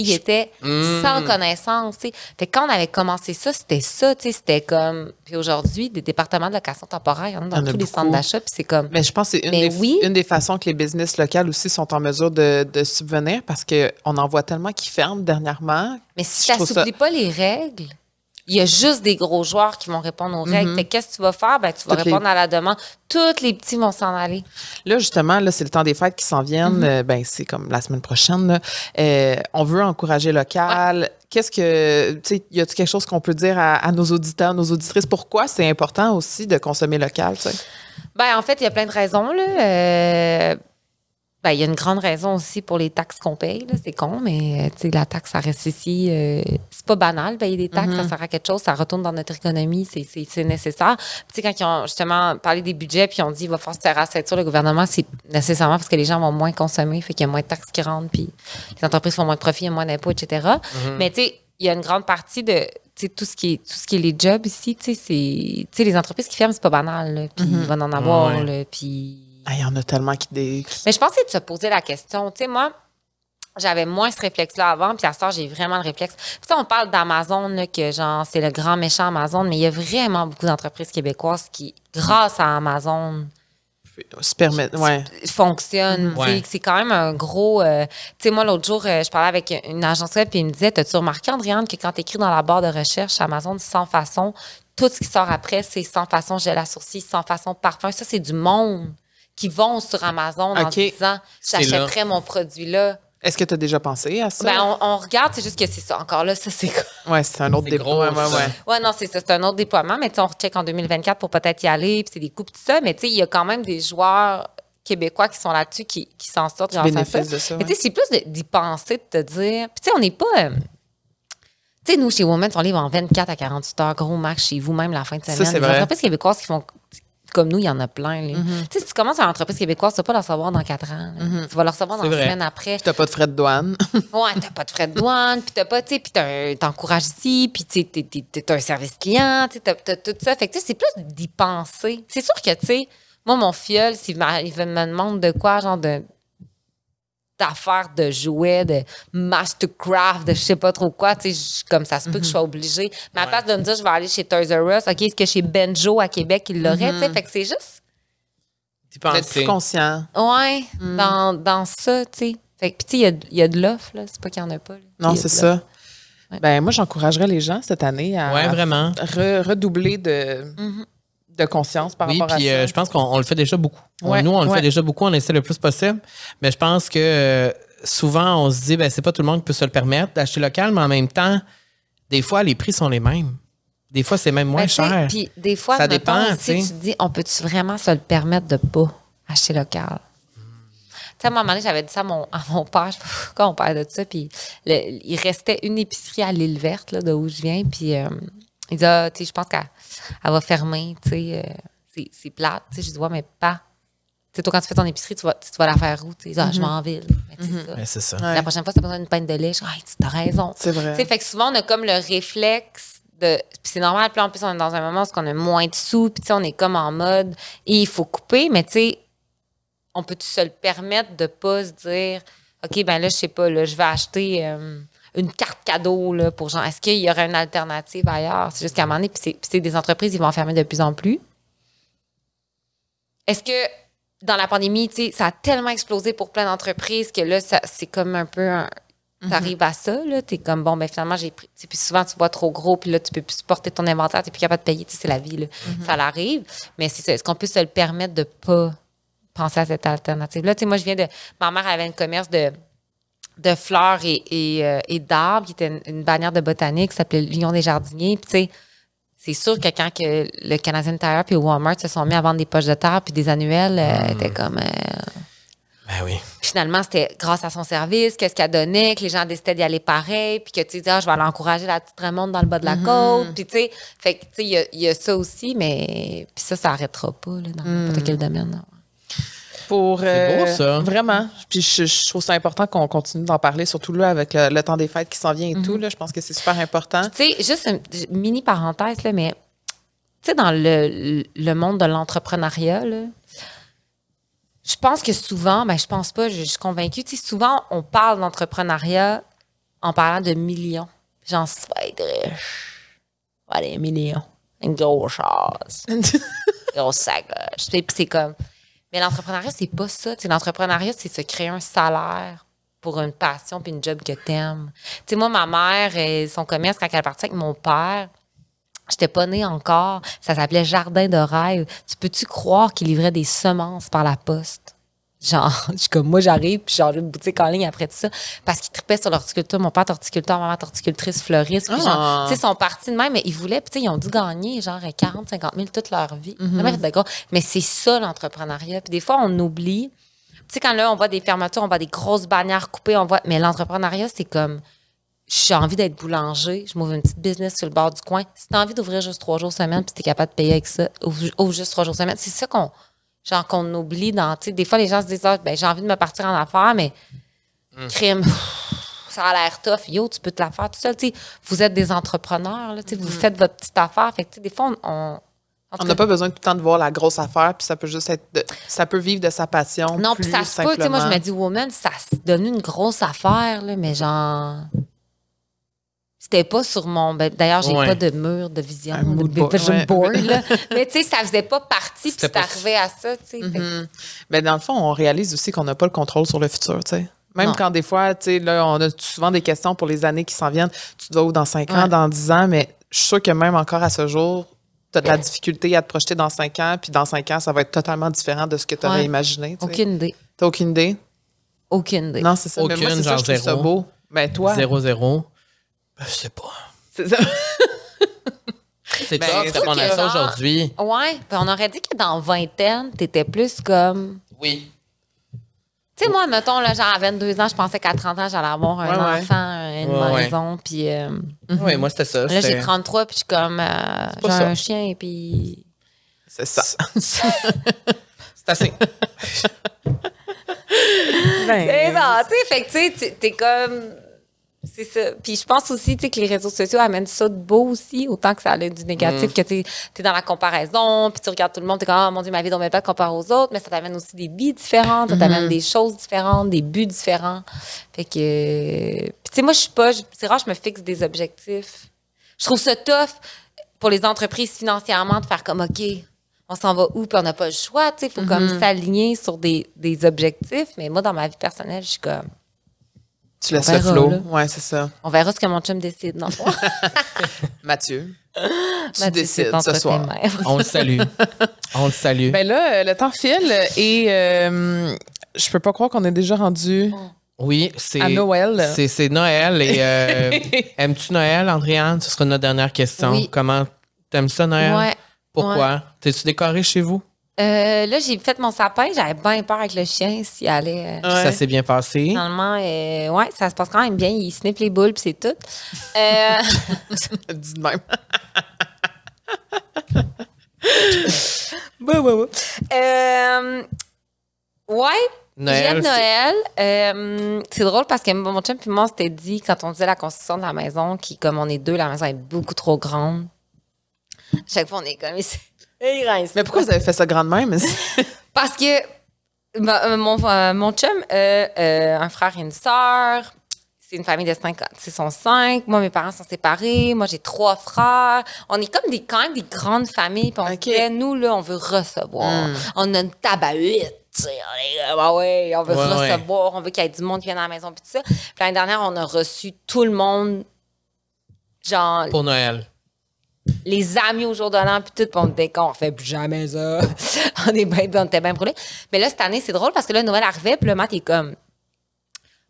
Il était Mm. sans connaissance. tu sais. Fait que quand on avait commencé ça, c'était ça. C'était comme. Puis aujourd'hui, des départements de location temporaire, il y en a dans en a tous les beaucoup. centres d'achat. Puis c'est comme. Mais je pense que c'est une, Mais des, oui. une des façons que les business locales aussi sont en mesure de, de subvenir parce qu'on en voit tellement qui ferment dernièrement. Mais si tu ça- n'assouplis pas les règles, il y a juste des gros joueurs qui vont répondre aux règles. Que qu'est-ce que tu vas faire? Ben, tu vas Mhm. Les- répondre à la demande. Tous les petits vont s'en aller. Là, justement, là, c'est le temps des fêtes qui s'en viennent. Euh, ben, c'est comme la semaine prochaine. là. Euh, on veut encourager local. Qu'est-ce que, tu sais, y a-t-il quelque chose qu'on peut dire à, à nos auditeurs, nos auditrices? Pourquoi c'est important aussi de consommer local, tu sais? Ben, en fait, il y a plein de raisons. Là. Euh, ben, il y a une grande raison aussi pour les taxes qu'on paye. C'est con, mais euh, la taxe, ça reste ici. euh, c'est pas banal, payer des taxes, ça sert à quelque chose, ça retourne dans notre économie, c'est, nécessaire. Puis, quand ils ont justement parlé des budgets, puis ils ont dit il va falloir se la ceinture, le gouvernement, c'est nécessairement parce que les gens vont moins consommer, fait qu'il y a moins de taxes qui rentrent, puis les entreprises font moins de profit, il y a moins d'impôts, etc. Mais tu sais, il y a une grande partie de tout ce qui est tout ce qui est les jobs ici, tu sais, les entreprises qui ferment, c'est pas banal, puis il va en avoir, Ouais. là, Ah, Il y en a tellement qui. Dé... mais je pense que de se poser la question. Tu sais, moi, j'avais moins ce réflexe-là avant, puis à ce j'ai vraiment le réflexe. Puis tu sais, on parle d'Amazon, que genre, c'est le grand méchant Amazon, mais il y a vraiment beaucoup d'entreprises québécoises qui, grâce à Amazon, se permettent. Ouais. fonctionnent. Ouais. C'est quand même un gros. euh, tu sais, moi, l'autre jour, euh, je parlais avec une agence web, puis il me disait T'as-tu remarqué, Andréane, que quand tu écris dans la barre de recherche Amazon sans façon, tout ce qui sort après, c'est sans façon gel à sourcils, sans façon parfum. Ça, c'est du monde qui vont sur Amazon en disant C'est J'achèterais mon produit-là. Est-ce que tu as déjà pensé à ça? Ben, on, on regarde, c'est juste que c'est ça. Encore là, ça, c'est. ouais, c'est un autre C'est gros, Ouais, ouais, ça. ouais. Ouais, non, c'est ça. C'est un autre déploiement, mais tu sais, on recheck en 2024 pour peut-être y aller, puis c'est des coupes, tout ça. Mais tu sais, il y a quand même des joueurs québécois qui sont là-dessus, qui, qui s'en sortent grâce à ça. Bénéfice de ça. Mais tu sais, c'est plus d'y penser, de te dire. Puis tu sais, on n'est pas. euh, tu sais, nous, chez Women, on livre en 24 à 48 heures, gros max chez vous, même la fin de Ça, semaine. c'est Les vrai. Entreprises québécoises qui font. Comme nous, il y en a plein. là. Tu sais, si tu commences à une entreprise québécoise, tu vas pas la recevoir dans 4 ans. là. Tu vas la recevoir dans une semaine après. Puis t'as pas de frais de douane. Ouais, t'as pas de frais de douane, puis t'as pas, tu sais, puis t'encourages ici, puis tu t'as un service client, tu sais, tout ça. Fait que, tu sais, c'est plus d'y penser. C'est sûr que, tu sais, moi, mon fiole, s'il me demande de quoi, genre de d'affaires de jouets, de mastercraft, de je sais pas trop quoi, tu sais, comme ça se peut que je sois obligée. Mais à la place de me dire, je vais aller chez Toys R Us, OK, est-ce que chez Benjo à Québec, il l'aurait, tu sais, fait que c'est juste Tu penses plus conscient. Ouais, dans, dans ça, tu sais. Fait que, puis, tu sais, il y a- il y, a de l'offre, là. C'est pas qu'il y en a pas. là. Non, c'est ça. Ouais. Ben, moi, j'encouragerais les gens cette année à Ouais, vraiment. re- redoubler de, de conscience par Oui, rapport puis à ça. euh, je pense qu'on on le fait déjà beaucoup. Ouais, nous, on le ouais. fait déjà beaucoup, on essaie le plus possible. Mais je pense que euh, souvent, on se dit, ben, c'est pas tout le monde qui peut se le permettre d'acheter local, mais en même temps, des fois, les prix sont les mêmes. Des fois, c'est même moins Ben, cher. Puis des fois, Ça dépend, tu sais, tu te dis, on peut-tu vraiment se le permettre de pas acheter local? Tu sais, à un moment donné, j'avais dit ça à mon, à mon père, je sais pas pourquoi on parlait de ça, puis le- il restait une épicerie à l'île verte, là, de où je viens, puis euh, il dit, ah, tu sais, je pense qu'elle elle va fermer, tu sais, euh, c'est- c'est plate, tu sais, je dis, ouais, mais pas. Tu sais, toi, quand tu fais ton épicerie, tu vas, tu vas la faire où? Tu dis, ah, je vais en ville. Mais sais, ça. Ouais, c'est ça. Ouais. La prochaine fois, si tu as besoin d'une pinte de lait, je dis, ah, tu as raison. C'est vrai. Tu sais, fait que souvent, on a comme le réflexe de. Puis c'est normal, puis en plus, on est dans un moment où on a moins de sous, puis tu sais, on est comme en mode, et il faut couper, mais tu sais, on peut se le permettre de pas se dire, OK, ben là, je sais pas, là, je vais acheter euh, une carte cadeau, là, pour genre, est-ce qu'il y aurait une alternative ailleurs? C'est juste qu'à un moment donné, puis c'est- des entreprises, ils vont fermer de plus en plus. Est-ce que dans la pandémie, tu sais, ça a tellement explosé pour plein d'entreprises que là, c'est comme un peu un. T'arrives à ça, là, t'es comme, bon, ben finalement, j'ai pris. Puis souvent, tu vois trop gros, puis là, tu peux plus supporter ton inventaire, t'es plus capable de payer, tu sais, c'est la vie, là. Ça l'arrive. Mais c'est. Est-ce qu'on peut se le permettre de pas penser à cette alternative-là? Tu sais, moi, je viens de. Ma mère avait un commerce de de fleurs et, et, euh, et d'arbres, qui était une, une bannière de botanique qui s'appelait Lion des jardiniers. Puis, tu sais, c'est sûr que quand que le Canadian Tire puis Walmart se sont mis à vendre des poches de terre puis des annuels, euh, était comme... euh, Ben oui. finalement, c'était grâce à son service, qu'est-ce qu'elle donnait, que les gens décidaient d'y aller pareil, puis que tu dis, ah, je vais aller encourager la petite remonte dans le bas de la côte. Puis, tu sais, fait que, tu sais, il y a- il y, a ça aussi, mais. Puis ça, ça n'arrêtera pas, là, dans n'importe quel domaine. là. Pour, C'est beau, euh, ça. Vraiment. Puis je, je trouve ça important qu'on continue d'en parler, surtout là, avec le, le temps des fêtes qui s'en vient et tout. Là, je pense que c'est super important. Tu sais, juste une mini parenthèse, là, mais tu sais, dans le, le monde de l'entrepreneuriat, là, je pense que souvent, ben je pense pas, je, je suis convaincue, tu sais, souvent, on parle d'entrepreneuriat en parlant de millions. Genre, ça va être riche. Des millions. Une grosse chose. grosse sacoche. Tu sais, Puis c'est comme. Mais l'entrepreneuriat, c'est pas ça. L'entrepreneuriat, c'est se créer un salaire pour une passion puis une job que t'aimes. Tu sais, moi, ma mère, euh, son commerce, quand elle partie avec mon père, j'étais pas née encore. Ça s'appelait Jardin de rêve. Tu peux-tu croire qu'il livrait des semences par la poste? Genre, je suis comme moi, j'arrive, puis j'ai une boutique en ligne après tout ça, parce qu'ils tripaient sur l'horticulture. Mon père est horticulteur, ma mère est horticultrice, fleuriste. Puis genre, tu sais, ils sont partis de même, mais ils voulaient, puis tu sais, ils ont dû gagner genre 40, 50 000 toute leur vie. D'accord. Mais c'est ça, l'entrepreneuriat. Puis des fois, on oublie. Tu sais, quand là, on voit des fermetures, on voit des grosses bannières coupées, on voit. Mais l'entrepreneuriat, c'est comme. J'ai envie d'être boulanger, je m'ouvre une petite business sur le bord du coin. Si t'as envie d'ouvrir juste trois jours semaine, puis t'es capable de payer avec ça, ouvre, ouvre juste trois jours semaine. C'est ça qu'on. Genre qu'on oublie dans. Tu sais, des fois, les gens se disent, ah, ben, j'ai envie de me partir en affaires, mais. Crime. Ça a l'air tough. Yo, tu peux te la faire tout seul. Tu sais, vous êtes des entrepreneurs, là, tu sais, vous faites votre petite affaire. Fait que, des fois, on. on- On n'a pas besoin tout le temps de voir la grosse affaire, puis ça peut juste être. de- ça peut vivre de sa passion. Non, puis ça se peut. Moi, je me dis, woman, ça c'est devenu une grosse affaire, là, mais genre. C'était pas sur mon. ben, D'ailleurs, j'ai Ouais. pas de mur de vision, Un de mood board, vision ouais. board, là. Mais tu sais, ça faisait pas partie, puis c'est arrivé à ça, tu sais. Mhm. Mais dans le fond, on réalise aussi qu'on n'a pas le contrôle sur le futur, tu sais. Même Non. quand des fois, tu sais, là, on a souvent des questions pour les années qui s'en viennent. Tu te vas où dans 5 ans, dans 10 ans, mais je suis sûre que même encore à ce jour, tu as de la difficulté à te projeter dans 5 ans, puis dans 5 ans, ça va être totalement différent de ce que tu aurais Ouais. imaginé. tu sais. Aucune idée. T'as aucune idée? Aucune idée. Non, c'est ça. mais moi, Aucune, c'est ça, je trouve ça zéro. beau. Ben, toi, 0-0. Ben, je sais pas. c'est ça. C'est Ben, répondre à trouve ça aujourd'hui. Ouais, puis on aurait dit que dans vingtaine, t'étais plus comme. Oui. Tu sais, moi, mettons, là, genre à 22 ans, je pensais qu'à 30 ans, j'allais avoir un Ouais, ouais. enfant, une Ouais, maison, puis. euh, Oui, moi, c'était ça. là, j'ai c'était- 33, puis je suis comme. euh, j'ai un chien, puis. C'est ça. C'est assez. Ben, C'est ça, tu sais, fait que tu sais, tu- t'es comme. C'est ça. Puis je pense aussi, tu que les réseaux sociaux amènent ça de beau aussi, autant que ça a du négatif, que tu es dans la comparaison, puis tu regardes tout le monde, t'es comme, oh mon Dieu, ma vie mes pas comparée aux autres, mais ça t'amène aussi des vies différentes, ça t'amène des choses différentes, des buts différents. Fait que. Puis tu sais, moi, je suis pas. C'est rare, je me fixe des objectifs. Je trouve ça tough pour les entreprises financièrement de faire comme, OK, on s'en va où, puis on n'a pas le choix, tu sais, il faut comme s'aligner sur des, des objectifs. Mais moi, dans ma vie personnelle, je suis comme, tu laisses le flow. là. Ouais, c'est ça. on verra ce que mon chum décide, fond. Mathieu, tu Mathieu, décides ce soir. On le salue. On le salue. Ben là, euh, le temps file et euh, je peux pas croire qu'on est déjà rendu oui, c'est. à Noël. C'est, c'est Noël. Et euh, aimes-tu Noël, Andréane? Ce sera notre dernière question. Oui. Comment t'aimes ça, Noël? Ouais. Pourquoi? T'es-tu décoré chez vous? Euh, là, j'ai fait mon sapin. J'avais bien peur avec le chien s'il allait. euh, Ouais. Ça s'est bien passé. Finalement, euh, ouais, ça se passe quand même bien. Il sniffe les boules, puis c'est tout. Euh, Dis de même. euh, ouais, Noël, j'aime c'est- Noël. Euh, c'est drôle parce que mon chum et moi, on s'était dit, quand on faisait la construction de la maison, qui, comme on est deux, la maison est beaucoup trop grande. Chaque fois, on est comme... Il rince. Mais pourquoi vous avez fait ça grande même? Parce que euh, mon, euh, mon chum a euh, un frère et une sœur. C'est une famille de cinq, c'est sont cinq. Moi, mes parents sont séparés. Moi, j'ai trois frères. On est comme des, quand même des grandes familles. Puis on se nous, là, on veut recevoir. On a une table à huit. tu sais, On est comme, ah ouais, on veut Ouais, ouais. recevoir. On veut qu'il y ait du monde qui vienne à la maison. Puis tout ça. Puis l'année dernière, on a reçu tout le monde. Genre, Pour Noël. Les amis au jour de l'an, puis tout, puis on était con, on fait plus jamais ça. on, est bien, on était bien brûlés. Mais là, cette année, c'est drôle parce que là, Noël arrivait, puis le Matt est comme.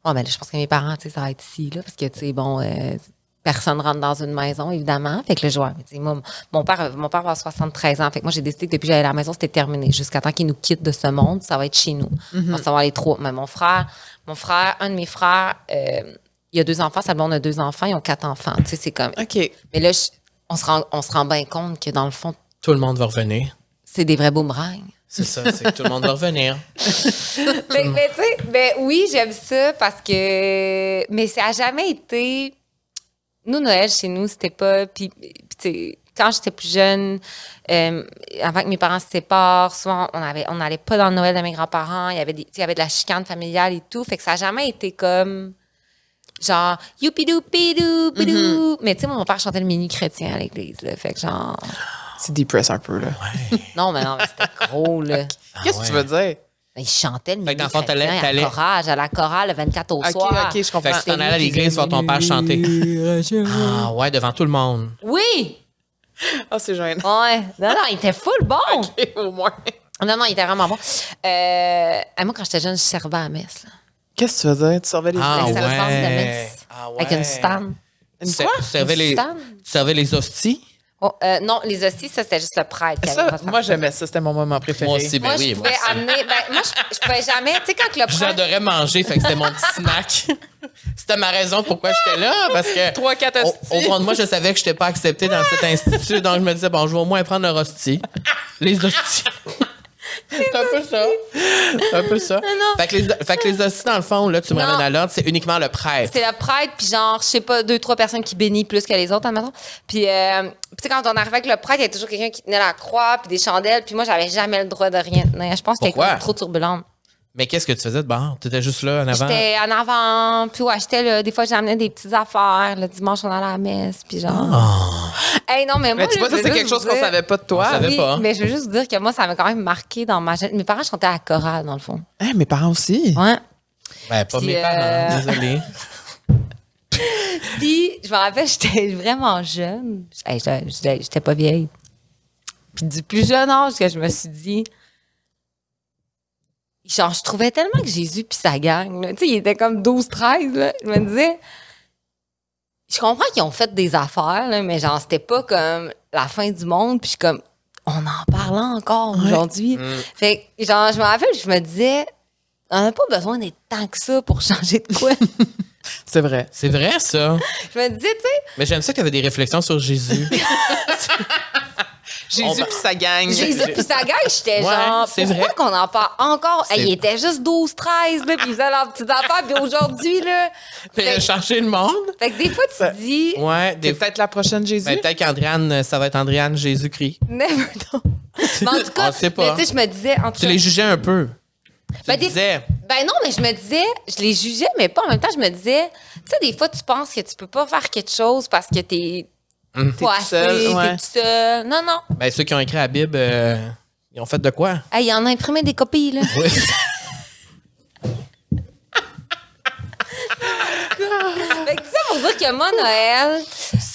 Oh, ben là, je pense que mes parents, tu sais, ça va être ici, là, parce que, tu sais, bon, euh, personne rentre dans une maison, évidemment. Fait que je vois, mais tu sais, moi, mon père, mon père va avoir 73 ans. Fait que moi, j'ai décidé que depuis que j'allais à la maison, c'était terminé. Jusqu'à temps qu'il nous quitte de ce monde, ça va être chez nous. On va savoir les trois. Mais mon frère, mon frère, un de mes frères, euh, il a deux enfants, sa blonde a deux enfants, ils ont quatre enfants. Tu sais, c'est comme. OK. Mais là, je- on, se rend, on se rend bien compte que dans le fond, Tout le monde va revenir. c'est des vrais boomerangs. C'est ça, c'est que tout le monde va revenir. mais, mais tu sais, ben oui, j'aime ça parce que. Mais ça a jamais été. Nous, Noël, chez nous, c'était pas. Puis, puis quand j'étais plus jeune, euh, avant que mes parents se séparent, souvent, on avait, on n'allait pas dans le Noël de mes grands-parents. Il y avait des, il y avait de la chicane familiale et tout. Fait que ça a jamais été comme. Genre, youpidou, pidou, pidou. Mais tu sais, moi, mon père chantait le mini chrétien à l'église, là. Fait que genre. C'est depress un peu, là. Non, mais non, mais c'était gros, là. Qu'est-ce que tu veux dire? Ben, il chantait le mini dans le fond, chrétien à la chorale, à la chorale le 24 au soir. OK, je comprends. Fait que tu t'en allais à l'église voir ton père chanter. Ah ouais, devant tout le monde. Oui! Ah, c'est gênant. Ouais. Non, non, il était full bon. OK, au moins. Non, non, il était vraiment bon. Euh, moi, quand j'étais jeune, je servais à la messe. là. Qu'est-ce que tu veux dire? Tu servais les Ah ouais. de. Ah Avec une stand. Une Tu quoi? servais Une les, stand? tu servais les hosties? Oh, euh, non, les hosties, ça, c'était juste le prêtre. qui Ça, moi, j'aimais ça. C'était mon moment préféré. Moi aussi, ben Moi, oui. je moi pouvais aussi. amener. Ben, moi, je, je pouvais jamais. Tu sais, quand le prêtre. J'adorais manger, fait que c'était mon petit snack. C'était ma raison pourquoi j'étais là, parce que Trois, quatre au, hosties. au fond de moi, je savais que je n'étais pas acceptée dans cet institut, donc je me disais, bon, je vais au moins prendre leur hostie. Les hosties. C'est un peu ça. C'est un peu ça. Fait que, les, fait que les hosties, dans le fond, là, tu me Non. ramènes à l'ordre, c'est uniquement le prêtre. C'est le prêtre, puis genre, je sais pas, deux, trois personnes qui bénissent plus que les autres, admettons. Puis, euh, tu sais, quand on arrivait avec le prêtre, il y avait toujours quelqu'un qui tenait la croix, puis des chandelles, puis moi, j'avais jamais le droit de rien tenir. Je pense que c'était trop turbulente. Mais qu'est-ce que tu faisais de bord? Tu étais juste là en avant? J'étais en avant, puis ouais, j'étais là. Des fois, j'amenais des petites affaires. Le dimanche, on allait à la messe, puis genre. Ah. Hey, non, mais moi, Mais tu vois, ça, c'est quelque chose qu'on dire- savait pas de toi. On savait Oui, pas. mais je veux juste dire que moi, ça m'a quand même marqué dans ma. Mes parents chantaient à la chorale, dans le fond. Hein, mes parents aussi. Ouais. Ben, pas Puis, mes euh, parents, désolé. Puis, je me rappelle, j'étais vraiment jeune. Hey, j'étais pas vieille. Puis, du plus jeune âge que je me suis dit. Genre, je trouvais tellement que Jésus puis sa gang, là, tu sais, il était comme 12-13, là. Je me disais. Je comprends qu'ils ont fait des affaires, là, mais genre, c'était pas comme la fin du monde. Puis, je suis comme. On en parle encore aujourd'hui. Fait que, genre, je me rappelle, je me disais. On n'a pas besoin d'être tant que ça pour changer de quoi. C'est vrai. C'est vrai, ça. je me disais, tu sais. Mais j'aime ça que tu avais des réflexions sur Jésus. Jésus puis sa gang. Jésus puis sa gang, j'étais Ouais, genre, c'est pourquoi vrai. qu'on en parle encore? Hey, il était juste 12-13, là, puis ils faisaient leurs petites affaires, puis aujourd'hui, là... Puis Fait, changer le monde. fait que des fois, tu te dis... Ouais, des C'est peut-être la prochaine Jésus. Ben, peut-être qu'Andréane, ça va être Andréane Jésus-Christ. Never know. Mais en tout cas, On sait pas. mais tu sais, je me disais... En tout Tu cas, les jugeais un peu. Tu Ben, des- disais, Ben non, mais je me disais, je les jugeais, mais pas en même temps, je me disais, tu sais, des fois, tu penses que tu peux pas faire quelque chose parce que t'es Pas tout assez, seul, ouais. t'es tout seul. Non, non. ben, ceux qui ont écrit la Bible, euh, ils ont fait de quoi? Hey, il en a imprimé des copies, là. Oui. fait que ça pour dire que moi, Noël...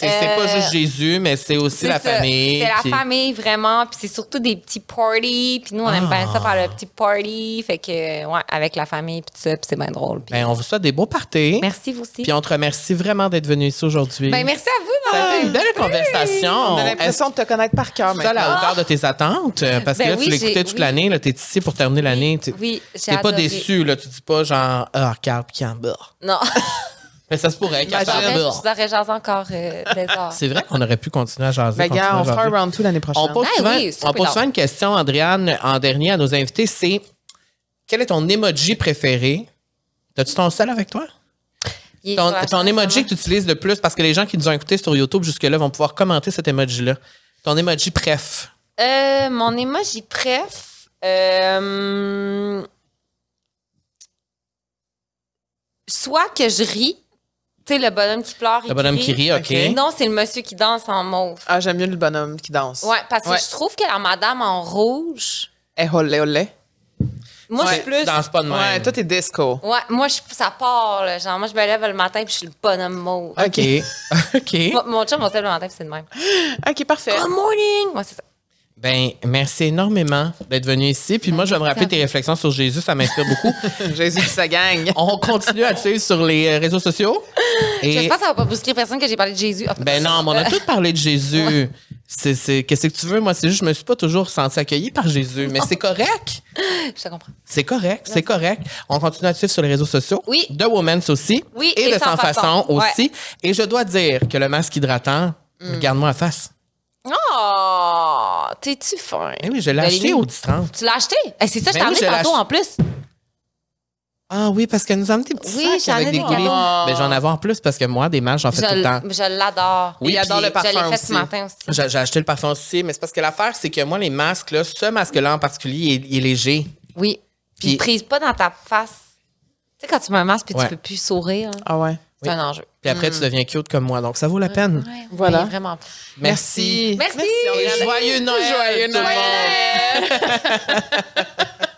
C'est pas Euh, juste Jésus, mais c'est aussi la ça. famille. C'est la puis- famille, vraiment. Puis c'est surtout des petits parties. Puis nous, on aime bien ça faire le petit party. Fait que, ouais, avec la famille, puis tout ça. Puis c'est bien drôle. Puis Ben, on vous souhaite des beaux parties. merci, vous aussi. Puis on te remercie vraiment d'être venu ici aujourd'hui. Ben, merci à vous, Ça été une belle conversation. On a l'impression de te connaître par cœur c'est à la maintenant. hauteur de tes attentes? Euh, Parce que Ben là, oui, tu l'écoutais toute oui. l'année. là, T'es ici pour terminer l'année. Tu- Oui, j'ai T'es pas adoré. déçu, là. Tu dis pas genre, ah, regarde, puis en bas. Non. Mais ça se pourrait Imagine. parle je vous aurais jasé encore euh, des heures. C'est vrai qu'on aurait pu continuer à jaser. Ben, continuer gars, on fera un round two l'année prochaine. On pose, Ah souvent, oui, on pose souvent une question, Andréane, en dernier à nos invités, c'est quel est ton emoji préféré? T'as-tu ton sel avec toi? Il Ton, ton emoji vraiment. que tu utilises le plus, parce que les gens qui nous ont écoutés sur YouTube jusque-là vont pouvoir commenter cet emoji-là. Ton emoji préf. Euh, mon emoji préf. Euh, soit que je ris, Tu sais, le bonhomme qui pleure. Le bonhomme qui rit, OK. Non, c'est le monsieur qui danse en mauve. Ah, j'aime mieux le bonhomme qui danse. Ouais, parce que Ouais. je trouve que la madame en rouge, Eh, olé, olé. moi, je suis plus. Tu danses pas de même. Ouais, toi, t'es disco. Ouais, moi, je, ça part, là. Genre, moi, je me lève le matin puis je suis le bonhomme mauve. OK. OK. Moi, Mon chum, on se lève le matin puis c'est le même. OK, parfait. Good morning! Moi, c'est ça. Ben, merci énormément d'être venu ici. Puis moi, je vais me rappeler tes réflexions sur Jésus, ça m'inspire beaucoup. Jésus sa gang. On continue à te suivre sur les euh, réseaux sociaux. Et J'espère que ça va pas brusquer personne que j'ai parlé de Jésus. Ah, ben non, mais on a tous parlé de Jésus. C'est, c'est, qu'est-ce que tu veux? Moi, c'est juste, je me suis pas toujours senti accueilli par Jésus. Mais c'est correct. Je te comprends. C'est correct. C'est correct. On continue à te suivre sur les réseaux sociaux. Oui. De Women's aussi. Oui, Et, et de Sans Façon. aussi. Et je dois dire que le masque hydratant, Mm. regarde-moi la face. Oh! T'es-tu fin? Eh oui, je l'ai acheté au 10-30. Tu l'as acheté? Eh, c'est ça, je Ben t'en ai tantôt en plus. Ah oui, parce qu'elle nous a amené des petits Oui, sacs j'en ai avec des cadeaux. Ben, j'en avais en plus parce que moi, des masques, j'en fais tout le temps. Je, l'adore. Oui, il adore puis le parfum je l'ai fait aussi. ce matin aussi. J'ai acheté le parfum aussi, mais c'est parce que l'affaire, c'est que moi, les masques, là, ce masque-là en particulier, il est, il est léger. Oui. Puis, il prise pas dans ta face. Tu sais, quand tu mets un masque puis Ouais. tu peux plus sourire, Ah ouais. C'est un enjeu. Puis après, tu deviens cute comme moi. Donc, ça vaut la peine. Ouais, Voilà. oui, vraiment. Merci. Merci. Joyeux Noël! Joyeux tout le Noël.